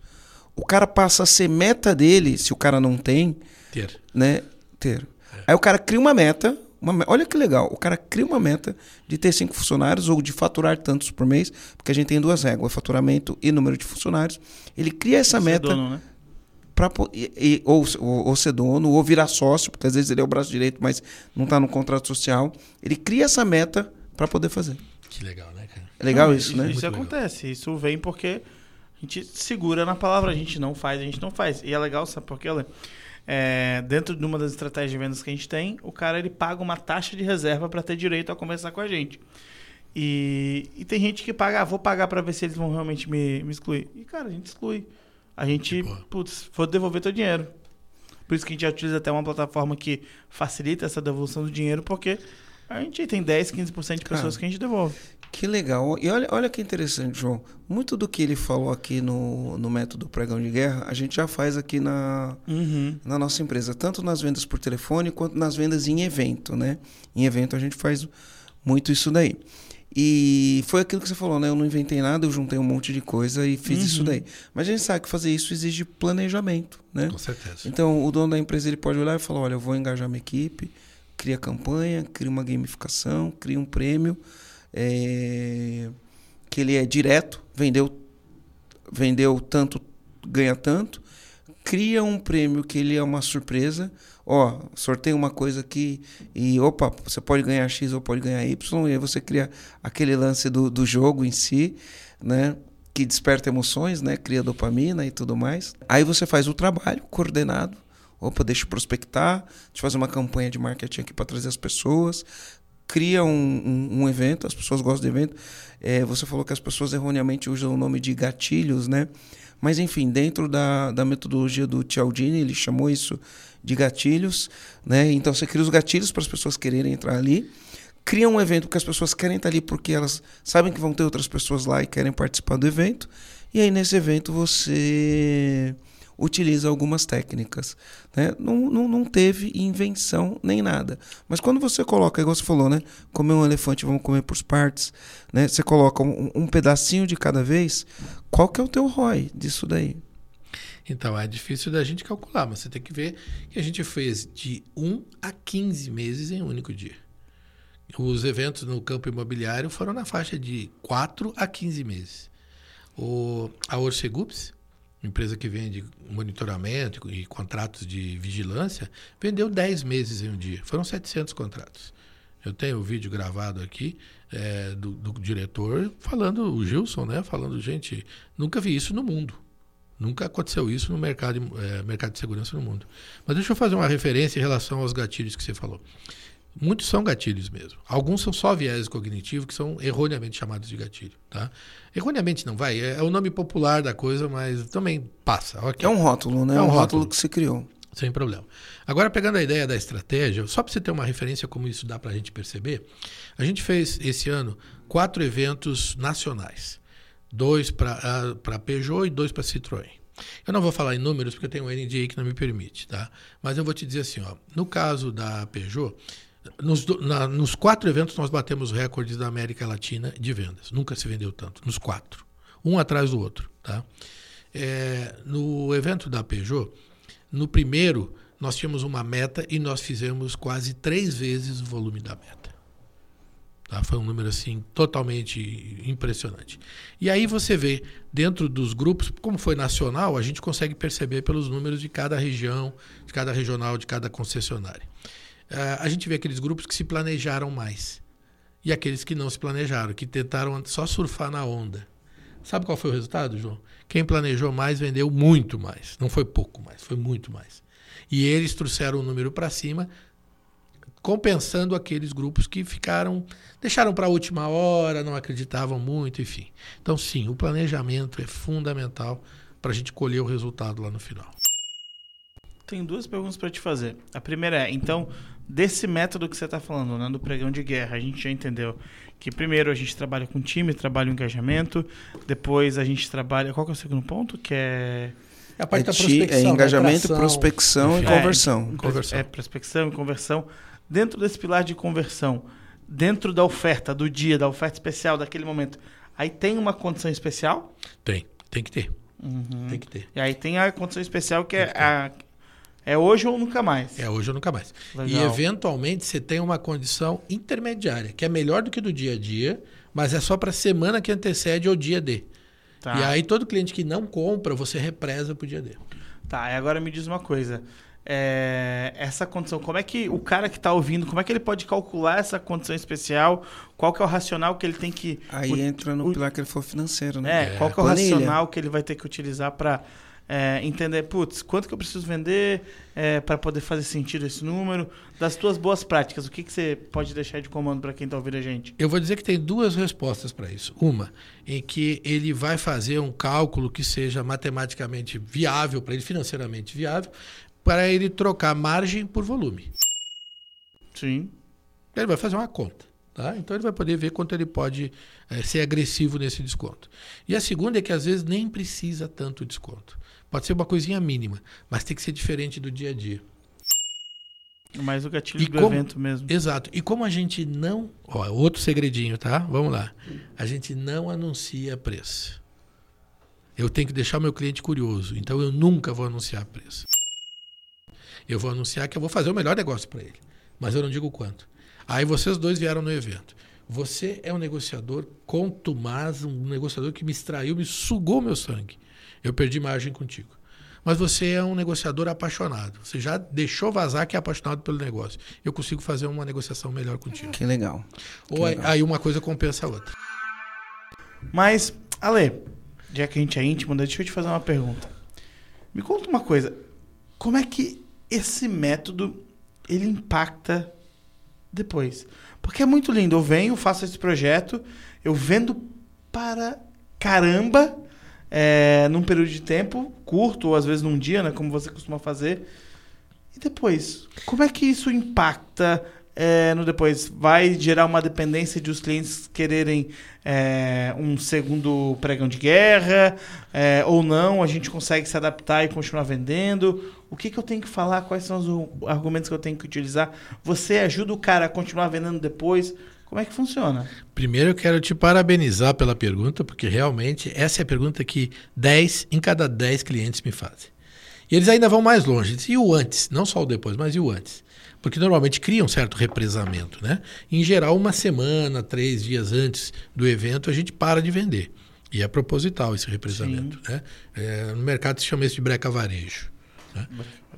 O cara passa a ser meta dele, se o cara não tem, Ter. né? Ter. Aí o cara cria uma meta. Uma, olha que legal. O cara cria uma meta de ter cinco funcionários ou de faturar tantos por mês, porque a gente tem duas regras: faturamento e número de funcionários. Ele cria essa Ser meta dono, né? Pra, e- e- ou, ou, ou ser dono, ou virar sócio, porque às vezes ele é o braço direito, mas não está no contrato social. Ele cria essa meta para poder fazer. Que legal, né, cara? É legal Não, isso, né? Isso Muito legal. acontece. Isso vem porque a gente segura na palavra, a gente não faz, a gente não faz. E é legal, sabe por quê, Lê? É, dentro de uma das estratégias de vendas que a gente tem, o cara ele paga uma taxa de reserva para ter direito a conversar com a gente. E, e tem gente que paga, ah, vou pagar para ver se eles vão realmente me, me excluir. E, cara, a gente exclui. A gente, putz, vou devolver teu dinheiro. Por isso que a gente já utiliza até uma plataforma que facilita essa devolução do dinheiro, porque a gente tem 10, 15% de pessoas Cara. que a gente devolve. Que legal. E olha, olha que interessante, João. Muito do que ele falou aqui no, no método pregão de guerra, a gente já faz aqui na, Uhum. na nossa empresa, tanto nas vendas por telefone quanto nas vendas em evento, né? Em evento a gente faz muito isso daí. E foi aquilo que você falou, né? Eu não inventei nada, eu juntei um monte de coisa e fiz Uhum. isso daí. Mas a gente sabe que fazer isso exige planejamento, né? Com certeza. Então, o dono da empresa ele pode olhar e falar: olha, eu vou engajar minha equipe, cria campanha, cria uma gamificação, cria um prêmio, é, que ele é direto, vendeu, vendeu tanto, ganha tanto, cria um prêmio que ele é uma surpresa. Ó, sorteia uma coisa aqui e opa, você pode ganhar X ou pode ganhar Y, e aí você cria aquele lance do, do jogo em si, né? Que desperta emoções, né? Cria dopamina e tudo mais. Aí você faz o trabalho coordenado. Opa, deixa eu prospectar, deixa eu fazer uma campanha de marketing aqui para trazer as pessoas. Cria um, um, um evento, as pessoas gostam de evento. É, você falou que as pessoas erroneamente usam o nome de gatilhos, né? Mas enfim, dentro da, da metodologia do Cialdini, ele chamou isso de gatilhos, né? Então você cria os gatilhos para as pessoas quererem entrar ali, cria um evento que as pessoas querem estar ali porque elas sabem que vão ter outras pessoas lá e querem participar do evento. E aí nesse evento você utiliza algumas técnicas, né? Não, não, não teve invenção nem nada. Mas quando você coloca, igual você falou, né? Comer um elefante, vamos comer por partes, né? Você coloca um, um pedacinho de cada vez, qual que é o teu ROI disso daí? Então, é difícil da gente calcular, mas você tem que ver que a gente fez de 1 a 15 meses em um único dia. Os eventos no campo imobiliário foram na faixa de 4 a 15 meses. O, a Orcegups, empresa que vende monitoramento e contratos de vigilância, vendeu 10 meses em um dia. Foram 700 contratos. Eu tenho o vídeo gravado aqui é, do, do diretor falando, o Gilson, né? Falando, gente, nunca vi isso no mundo. Nunca aconteceu isso no mercado, eh, mercado de segurança no mundo. Mas deixa eu fazer uma referência em relação aos gatilhos que você falou. Muitos são gatilhos mesmo. Alguns são só viés cognitivo, que são erroneamente chamados de gatilho. Tá? Erroneamente não vai, é, é o nome popular da coisa, mas também passa. ok. É um rótulo, né? É um um, rótulo. rótulo. que se criou. Sem problema. Agora, pegando a ideia da estratégia, só para você ter uma referência como isso dá para a gente perceber, a gente fez esse ano quatro eventos nacionais. Dois para Peugeot e dois para Citroën. Eu não vou falar em números porque eu tenho um NDA que não me permite, tá? Mas eu vou te dizer assim, ó, no caso da Peugeot, nos, na- nos quatro eventos nós batemos recordes da América Latina de vendas. Nunca se vendeu tanto, nos quatro. Um atrás do outro, tá? É, no evento da Peugeot, no primeiro, nós tínhamos uma meta e nós fizemos quase três vezes o volume da meta. Tá? Foi um número assim totalmente impressionante. E aí você vê dentro dos grupos, como foi nacional, a gente consegue perceber pelos números de cada região, de cada regional, de cada concessionária. Uh, a gente vê aqueles grupos que se planejaram mais e aqueles que não se planejaram, que tentaram só surfar na onda. Sabe qual foi o resultado, João? Quem planejou mais vendeu muito mais. Não foi pouco mais, foi muito mais. E eles trouxeram o número para cima, compensando aqueles grupos que ficaram, deixaram para a última hora, não acreditavam muito, enfim. Então, sim, o planejamento é fundamental para a gente colher o resultado lá no final. Tenho duas perguntas para te fazer. A primeira é, então, desse método que você está falando, né, do pregão de guerra, a gente já entendeu que primeiro a gente trabalha com time, trabalha o engajamento, depois a gente trabalha. Qual que é o segundo ponto? Que é. É a parte é da prospecção. É engajamento, prospecção e conversão. É, conversão. É prospecção e conversão. Dentro desse pilar de conversão, dentro da oferta, do dia, da oferta especial, daquele momento, aí tem uma condição especial? Tem, tem que ter. Uhum. Tem que ter. E aí tem a condição especial que, que é a é hoje ou nunca mais. É hoje ou nunca mais. Legal. E eventualmente você tem uma condição intermediária, que é melhor do que do dia a dia, mas é só para a semana que antecede ao dia D. Tá. E aí todo cliente que não compra, você represa para o dia D. Tá, e agora me diz uma coisa. É, essa condição, como é que o cara que está ouvindo, como é que ele pode calcular essa condição especial? Qual que é o racional que ele tem que... Aí o, entra no o, pilar que ele for financeiro, né? É, é qual que é o racional que ele vai ter que utilizar para é, entender, putz, quanto que eu preciso vender é, para poder fazer sentido esse número? Das tuas boas práticas, o que, que você pode deixar de comando para quem está ouvindo a gente? Eu vou dizer que tem duas respostas para isso. Uma, em que ele vai fazer um cálculo que seja matematicamente viável para ele, financeiramente viável, para ele trocar margem por volume. Sim. Ele vai fazer uma conta. Tá? Então ele vai poder ver quanto ele pode é, ser agressivo nesse desconto. E a segunda é que às vezes nem precisa tanto desconto. Pode ser uma coisinha mínima, mas tem que ser diferente do dia a dia. Mais o gatilho e do como, evento mesmo. Exato. E como a gente não. Ó, outro segredinho, tá? Vamos lá. A gente não anuncia preço. Eu tenho que deixar o meu cliente curioso. Então eu nunca vou anunciar preço. Eu vou anunciar que eu vou fazer o melhor negócio para ele. Mas eu não digo quanto. Aí vocês dois vieram no evento. Você é um negociador contumaz, um negociador que me extraiu, me sugou meu sangue. Eu perdi margem contigo. Mas você é um negociador apaixonado. Você já deixou vazar que é apaixonado pelo negócio. Eu consigo fazer uma negociação melhor contigo. Que legal. Ou que aí, legal. aí, uma coisa compensa a outra. Mas, Ale, já que a gente é íntimo, deixa eu te fazer uma pergunta. Me conta uma coisa. Como é que esse método ele impacta depois? Porque é muito lindo. Eu venho, faço esse projeto, eu vendo para caramba é, num período de tempo curto, ou às vezes num dia, né, como você costuma fazer. E depois, como é que isso impacta é, no depois? Vai gerar uma dependência de os clientes quererem é, um segundo pregão de guerra, é, ou não? A gente consegue se adaptar e continuar vendendo? O que, que eu tenho que falar? Quais são os argumentos que eu tenho que utilizar? Você ajuda o cara a continuar vendendo depois? Como é que funciona? Primeiro eu quero te parabenizar pela pergunta, porque realmente essa é a pergunta que 10 em cada 10 clientes me fazem. E eles ainda vão mais longe. E o antes? Não só o depois, mas e o antes? Porque normalmente cria um certo represamento. Né? Em geral, uma semana, três dias antes do evento, a gente para de vender. E é proposital esse represamento. Né? É, no mercado se chama isso de breca varejo. Né?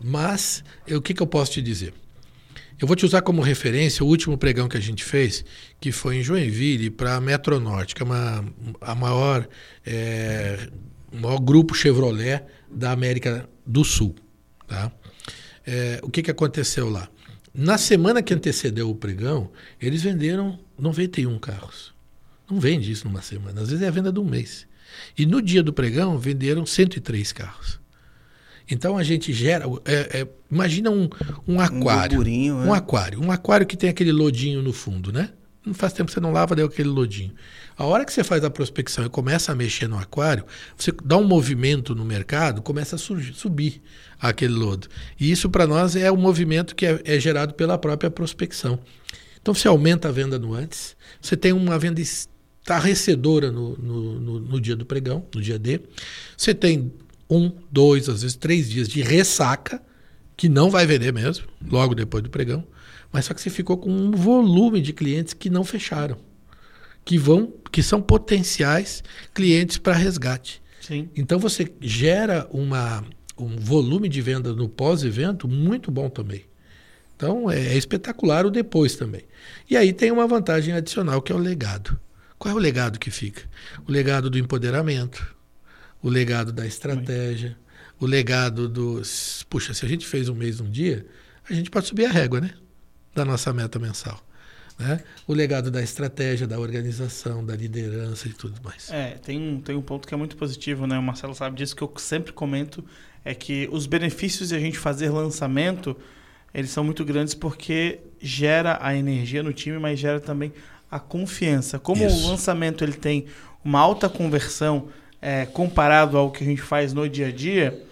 Mas o que, que eu posso te dizer? Eu vou te usar como referência o último pregão que a gente fez, que foi em Joinville para a Metronorte, que é uma, a maior, é, o maior grupo Chevrolet da América do Sul. Tá? É, o que, que aconteceu lá? Na semana que antecedeu o pregão, eles venderam 91 carros. Não vende isso numa semana, às vezes é a venda de um mês. E no dia do pregão, venderam 103 carros. Então a gente gera. É, é, imagina um, um aquário. Um, um é. aquário. Um aquário que tem aquele lodinho no fundo, né? Não faz tempo que você não lava, deu aquele lodinho. A hora que você faz a prospecção e começa a mexer no aquário, você dá um movimento no mercado, começa a surgir, subir aquele lodo. E isso para nós é um movimento que é, é, gerado pela própria prospecção. Então você aumenta a venda no antes, você tem uma venda estarrecedora no, no, no, no dia do pregão, no dia D. Você tem um, dois, às vezes três dias de ressaca, que não vai vender mesmo, logo depois do pregão, mas só que você ficou com um volume de clientes que não fecharam, que vão, que são potenciais clientes para resgate. Sim. Então você gera uma, um volume de venda no pós-evento muito bom também. Então é, é espetacular o depois também. E aí tem uma vantagem adicional que é o legado. Qual é o legado que fica? O legado do empoderamento, o legado da estratégia, o legado dos. Puxa, se a gente fez um mês um dia, a gente pode subir a régua, né? Da nossa meta mensal. Né? O legado da estratégia, da organização, da liderança e tudo mais. É, tem um, tem um ponto que é muito positivo, né? O Marcelo sabe disso, que eu sempre comento, é que os benefícios de a gente fazer lançamento, eles são muito grandes porque gera a energia no time, mas gera também a confiança. Como Isso. o lançamento ele tem uma alta conversão é, comparado ao que a gente faz no dia a dia,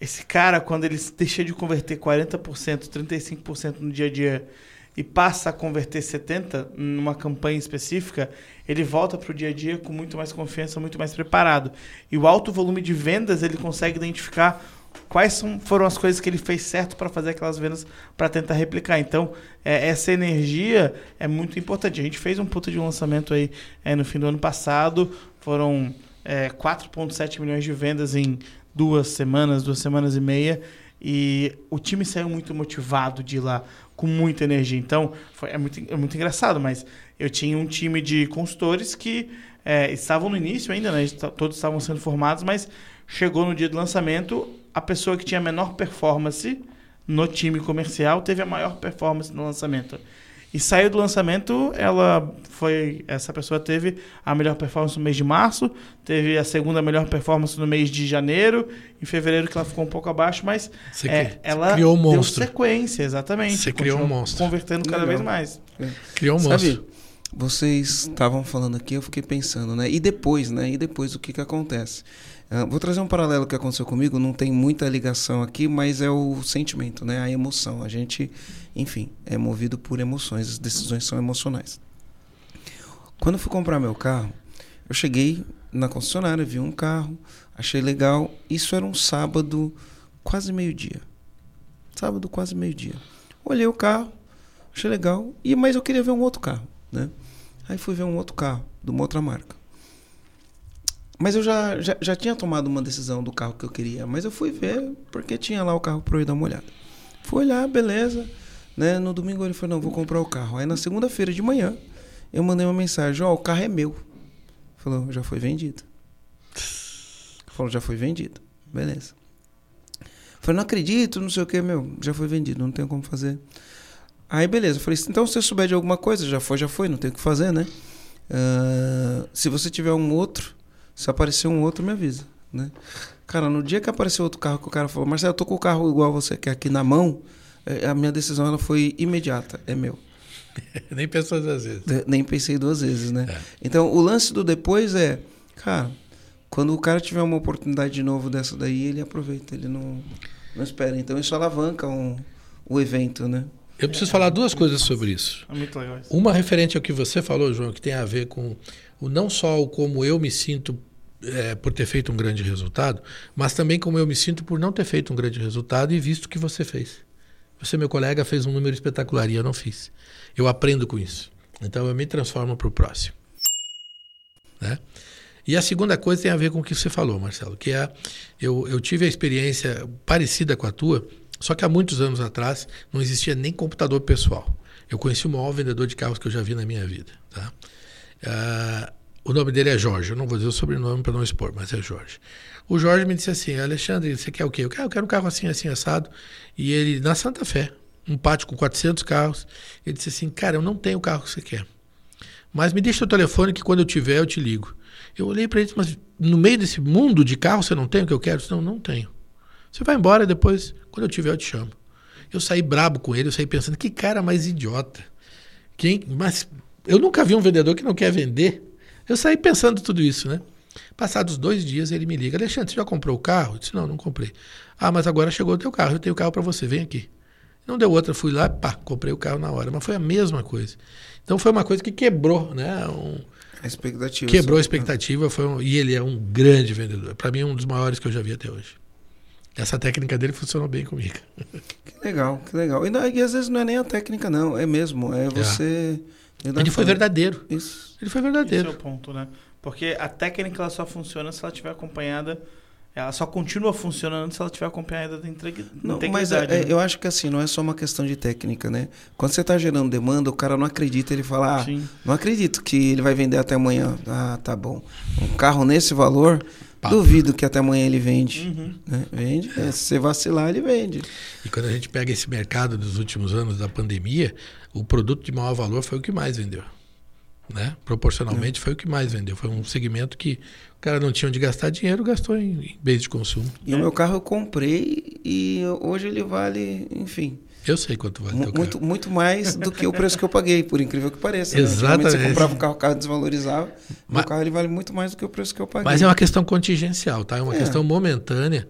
esse cara, quando ele deixa de converter 40%, 35% no dia a dia e passa a converter 70% numa campanha específica, ele volta para o dia a dia com muito mais confiança, muito mais preparado. E o alto volume de vendas, ele consegue identificar quais são, foram as coisas que ele fez certo para fazer aquelas vendas para tentar replicar. Então, é, essa energia é muito importante. A gente fez um puta de lançamento aí é, no fim do ano passado, foram é, 4,7 milhões de vendas em duas semanas, duas semanas e meia. E o time saiu muito motivado de lá, com muita energia. Então, foi, é, muito, é muito engraçado, mas eu tinha um time de consultores que é, estavam no início ainda, né? Todos estavam sendo formados, mas chegou no dia do lançamento, a pessoa que tinha a menor performance no time comercial teve a maior performance no lançamento. E saiu do lançamento, ela foi. Essa pessoa teve a melhor performance no mês de março, teve a segunda melhor performance no mês de janeiro, em fevereiro que ela ficou um pouco abaixo, mas Você é, ela criou um deu monstro. sequência, exatamente. Você criou um monstro. Convertendo cada Legal. vez mais. Criou um monstro. Sabe, vocês estavam falando aqui, eu fiquei pensando, né? E depois, né? E depois o que que acontece? Ah, vou trazer um paralelo que aconteceu comigo, não tem muita ligação aqui, mas é o sentimento, né? A emoção. A gente, enfim, é movido por emoções, as decisões são emocionais. Quando eu fui comprar meu carro, eu cheguei na concessionária, vi um carro, achei legal. Isso era um sábado, quase meio-dia. Sábado, quase meio-dia. Olhei o carro, achei legal, e mas eu queria ver um outro carro, né? Aí fui ver um outro carro, de uma outra marca. Mas eu já, já, já tinha tomado uma decisão do carro que eu queria, mas eu fui ver porque tinha lá o carro para eu dar uma olhada. Fui olhar, beleza. Né? No domingo ele falou, não, vou comprar o carro. Aí na segunda-feira de manhã, eu mandei uma mensagem, ó, o carro é meu. Falou, já foi vendido. Falou, já foi vendido. Beleza. Falei, não acredito, não sei o que, meu, já foi vendido, não tenho como fazer. Aí, beleza. Eu falei, então se você souber de alguma coisa, já foi, já foi, não tem o que fazer, né? Ah, se você tiver um outro, se aparecer um outro, me avisa, né? Cara, no dia que apareceu outro carro, que o cara falou, Marcelo, eu tô com o carro igual você quer aqui na mão, a minha decisão ela foi imediata, é meu. Nem pensou duas vezes. De- Nem pensei duas vezes, né? É. Então, o lance do depois é, cara, quando o cara tiver uma oportunidade de novo dessa daí, ele aproveita, ele não, não espera. Então, isso alavanca um, o evento, né? Eu preciso falar duas coisas sobre isso. É muito legal isso. Uma referente ao que você falou, João, que tem a ver com o não só o como eu me sinto é, por ter feito um grande resultado, mas também como eu me sinto por não ter feito um grande resultado e visto o que você fez. Você, meu colega, fez um número espetacular e eu não fiz. Eu aprendo com isso. Então eu me transformo para o próximo. Né? E a segunda coisa tem a ver com o que você falou, Marcelo, que é eu, eu tive a experiência parecida com a tua, só que há muitos anos atrás não existia nem computador pessoal. Eu conheci o maior vendedor de carros que eu já vi na minha vida. Tá? Ah, o nome dele é Jorge. Eu não vou dizer o sobrenome para não expor, mas é Jorge. O Jorge me disse assim: Alexandre, você quer o quê? Eu quero, eu quero um carro assim, assim, assado. E ele, na Santa Fé, um pátio com 400 carros. Ele disse assim: Cara, eu não tenho o carro que você quer. Mas me deixa o telefone que quando eu tiver eu te ligo. Eu olhei para ele e disse: Mas no meio desse mundo de carro você não tem o que eu quero? Eu disse, não, não tenho. Você vai embora depois, quando eu tiver eu te chamo. Eu saí brabo com ele, eu saí pensando: Que cara mais idiota. Quem, mas eu nunca vi um vendedor que não quer vender. Eu saí pensando tudo isso, né? Passados dois dias ele me liga, Alexandre, você já comprou o carro? Eu disse, não, não comprei. Ah, mas agora chegou o teu carro, eu tenho o carro para você, vem aqui. Não deu outra, fui lá, pá, comprei o carro na hora. Mas foi a mesma coisa. Então foi uma coisa que quebrou, né? Um- A expectativa. quebrou a expectativa, foi um- e ele é um grande vendedor. Para mim, é um dos maiores que eu já vi até hoje. essa técnica dele funcionou bem comigo. Que legal, que legal. E, não, e às vezes não é nem a técnica, não. É mesmo. É você. Ele foi verdadeiro. Isso. Ele foi Esse é verdadeiro. o ponto, né? Porque a técnica ela só funciona se ela estiver acompanhada. Ela só continua funcionando se ela estiver acompanhada da integri- Não, mas integridade. é- é- né? eu acho que assim, não é só uma questão de técnica, né? Quando você está gerando demanda, o cara não acredita, ele fala, ah, Sim. não acredito que ele vai vender até amanhã. Ah, tá bom. Um carro nesse valor, Papo. duvido que até amanhã ele vende. Uhum. né? Vende, é, se você vacilar, ele vende. E quando a gente pega esse mercado dos últimos anos da pandemia, o produto de maior valor foi o que mais vendeu. Né? Proporcionalmente foi o que mais vendeu. Foi um segmento que o cara não tinha onde gastar dinheiro, gastou em, em bens de consumo. E o meu carro eu comprei e hoje ele vale, enfim, Eu sei quanto vale muito, carro. muito mais do que o preço que eu paguei, por incrível que pareça. né? Exatamente. Você comprava um carro, o carro desvalorizava. Mas- O carro ele vale muito mais do que o preço que eu paguei. Mas é uma questão contingencial, tá? É uma É. questão momentânea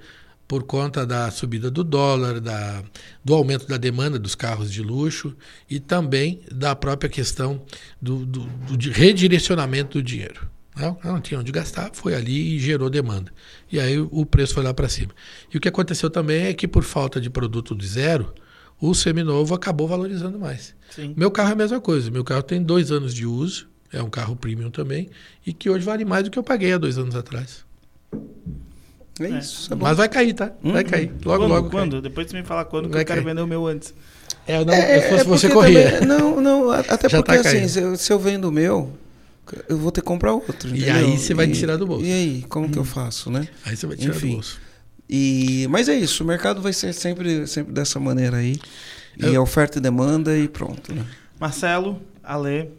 por conta da subida do dólar, da, do aumento da demanda dos carros de luxo e também da própria questão do, do- do redirecionamento do dinheiro. Não, não tinha onde gastar, foi ali e gerou demanda. E aí o preço foi lá para cima. E o que aconteceu também é que por falta de produto de zero, o seminovo acabou valorizando mais. Sim. Meu carro é a mesma coisa. Meu carro tem dois anos de uso, é um carro premium também, e que hoje vale mais do que eu paguei há dois anos atrás. É isso, é bom. Mas vai cair, tá? Vai Uhum. cair. Logo, quando? logo. Quando? Depois você me fala quando que Vai eu quero vender o meu antes. cai. É, não, É, se fosse é você, corria. também- não, não, até Já porque tá assim, se eu, se eu vendo o meu, eu vou ter que comprar outro. E entendeu? aí você vai E- tirar do bolso. E aí, como que eu faço, né? Aí você vai tirar Enfim. do bolso. E, mas é isso, o mercado vai ser sempre, sempre dessa maneira aí. E Eu- é oferta e demanda e pronto, né? Marcelo, Ale,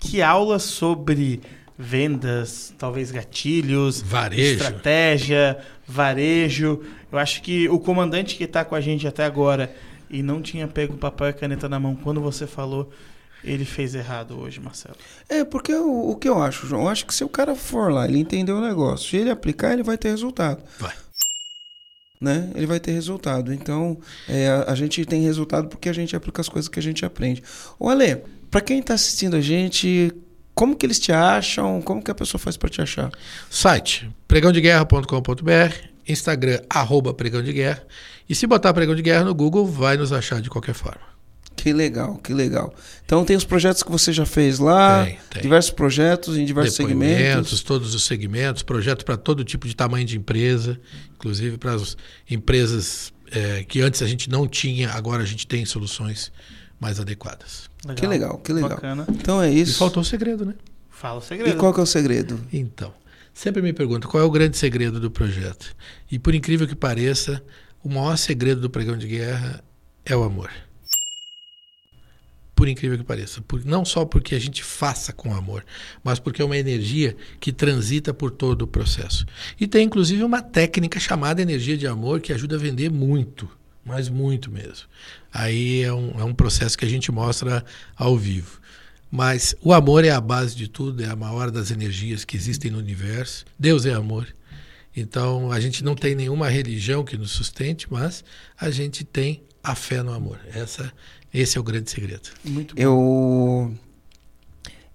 que aula sobre vendas, talvez gatilhos, Varejo. estratégia, varejo. Eu acho que o comandante que está com a gente até agora e não tinha pego papel e caneta na mão quando você falou, ele fez errado hoje, Marcelo. É, porque o, o que eu acho, João? Eu acho que se o cara for lá, ele entender o negócio, se ele aplicar, ele vai ter resultado. Vai. Né? Ele vai ter resultado. Então, é, a, a gente tem resultado porque a gente aplica as coisas que a gente aprende. Ô, Ale, pra quem tá assistindo a gente, como que eles te acham? Como que a pessoa faz pra te achar? Site, pregãodeguerra.com.br, Instagram, arroba pregão de guerra. E se botar pregão de guerra no Google, vai nos achar de qualquer forma. Que legal, que legal. Então, tem os projetos que você já fez lá, Tem, tem. diversos projetos em diversos segmentos. todos os segmentos, projeto para todo tipo de tamanho de empresa, inclusive para as empresas eh, que antes a gente não tinha, agora a gente tem soluções mais adequadas. Que legal, que legal. Bacana. Então é E isso. faltou o segredo, né? Fala o E segredo. qual que é o segredo? Então, sempre me perguntam qual é o grande segredo do projeto. E por incrível que pareça, o maior segredo do pregão de guerra é o amor. Por incrível que pareça. Por- não só porque a gente faça com amor, mas porque é uma energia que transita por todo o processo. E tem inclusive uma técnica chamada energia de amor que ajuda a vender muito, mas muito mesmo. Aí é um, é um processo que a gente mostra ao vivo. Mas o amor é a base de tudo, é a maior das energias que existem no universo. Deus é amor. Então a gente não tem nenhuma religião que nos sustente, mas a gente tem a fé no amor. Essa, esse é o grande segredo. Muito bom. Eu.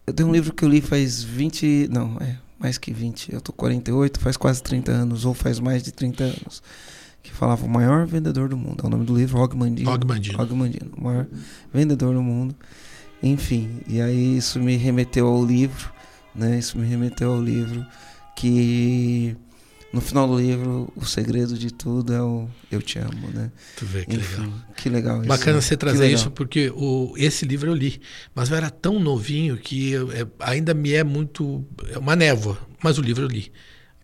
Eu tenho um livro que eu li faz 20. Não, é mais que 20. Eu tô 48, faz quase 30 anos, ou faz mais de 30 anos. Que falava o maior vendedor do mundo. É o nome do livro, Og Mandino. Og Mandino. Og Mandino, o maior vendedor do mundo. Enfim, e aí isso me remeteu ao livro, né? Isso me remeteu ao livro que no final do livro o segredo de tudo é o eu te amo, né? Tu vê que Enfim, legal. que legal isso. Bacana né? você trazer isso, porque o, esse livro eu li, mas eu era tão novinho que eu- é, ainda me é muito. É uma névoa, mas o livro eu li,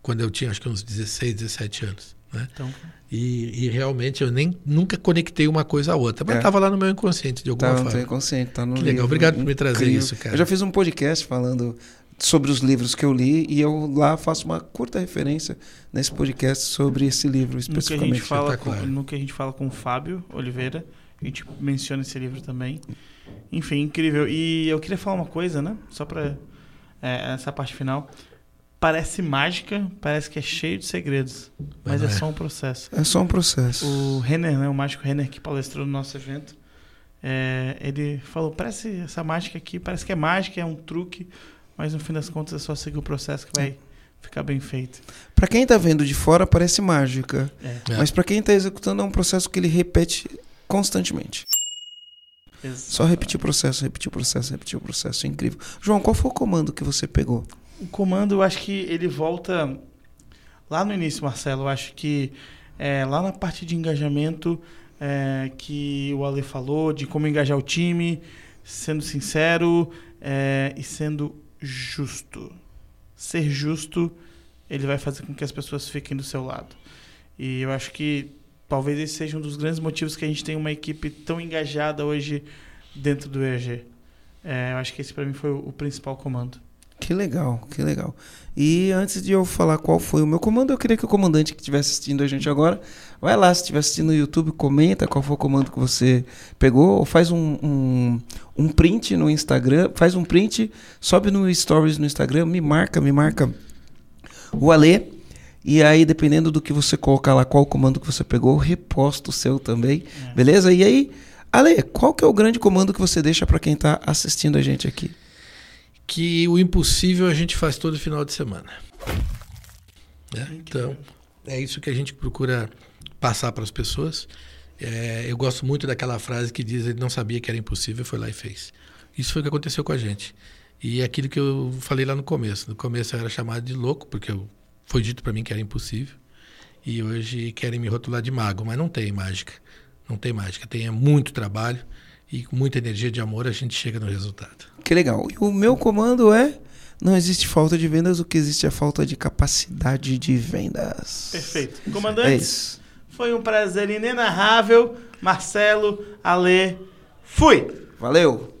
quando eu tinha acho que uns 16, 17 anos. Né? Então, E, e realmente eu nem nunca conectei uma coisa à outra, mas É. estava lá no meu inconsciente de alguma Tá forma. teu inconsciente, tá no Que legal, livro. obrigado por me trazer Incrível. isso, cara. Eu já fiz um podcast falando sobre os livros que eu li e eu lá faço uma curta referência nesse podcast sobre esse livro no que, a especificamente. gente fala com, espetacular. no que a gente fala com o Fábio Oliveira, a gente menciona esse livro também. Enfim, incrível. E eu queria falar uma coisa, né? Só pra é, essa parte final. Parece mágica, parece que é cheio de segredos, mas, Mas é é. só um processo. É só um processo. O Renner, né, o mágico Renner que palestrou no nosso evento, é, ele falou: parece essa mágica aqui, parece que é mágica, é um truque, mas no fim das contas é só seguir o processo que vai ficar bem feito. Pra quem tá vendo de fora, parece mágica. É. É. Mas pra quem tá executando, é um processo que ele repete constantemente. Só repetir o processo, repetir o processo, repetir o processo. Incrível. João, qual foi o comando que você pegou? O comando, eu acho que ele volta lá no início, Marcelo. Eu acho que é, lá na parte de engajamento é, que o Ale falou, de como engajar o time, sendo sincero é, e sendo justo. Ser justo, ele vai fazer com que as pessoas fiquem do seu lado. E eu acho que talvez esse seja um dos grandes motivos que a gente tem uma equipe tão engajada hoje dentro do EAG. É, eu acho que esse para mim foi o principal comando. Que legal, que legal. E antes de eu falar qual foi o meu comando, eu queria que o comandante que estiver assistindo a gente agora, vai lá, se estiver assistindo no YouTube, comenta qual foi o comando que você pegou, ou faz um, um, um print no Instagram, faz um print, sobe no Stories no Instagram, me marca, me marca o Alê. E aí, dependendo do que você colocar lá, qual comando que você pegou, eu reposto o seu também, É. beleza? E aí, Ale, qual que é o grande comando que você deixa para quem tá assistindo a gente aqui? Que o impossível a gente faz todo final de semana. Né? Então, é isso que a gente procura passar para as pessoas. É, eu gosto muito daquela frase que diz: ele não sabia que era impossível, foi lá e fez. Isso foi o que aconteceu com a gente. E é aquilo que eu falei lá no começo. No começo eu era chamado de louco, porque eu, foi dito para mim que era impossível. E hoje querem me rotular de mago, mas não tem mágica. Não tem mágica. Tem é muito trabalho e com muita energia de amor a gente chega no resultado. Que legal. E o meu comando é: não existe falta de vendas, o que existe é falta de capacidade de vendas. Perfeito. É Comandantes, isso. foi um prazer inenarrável. Marcelo, Ale, fui! Valeu!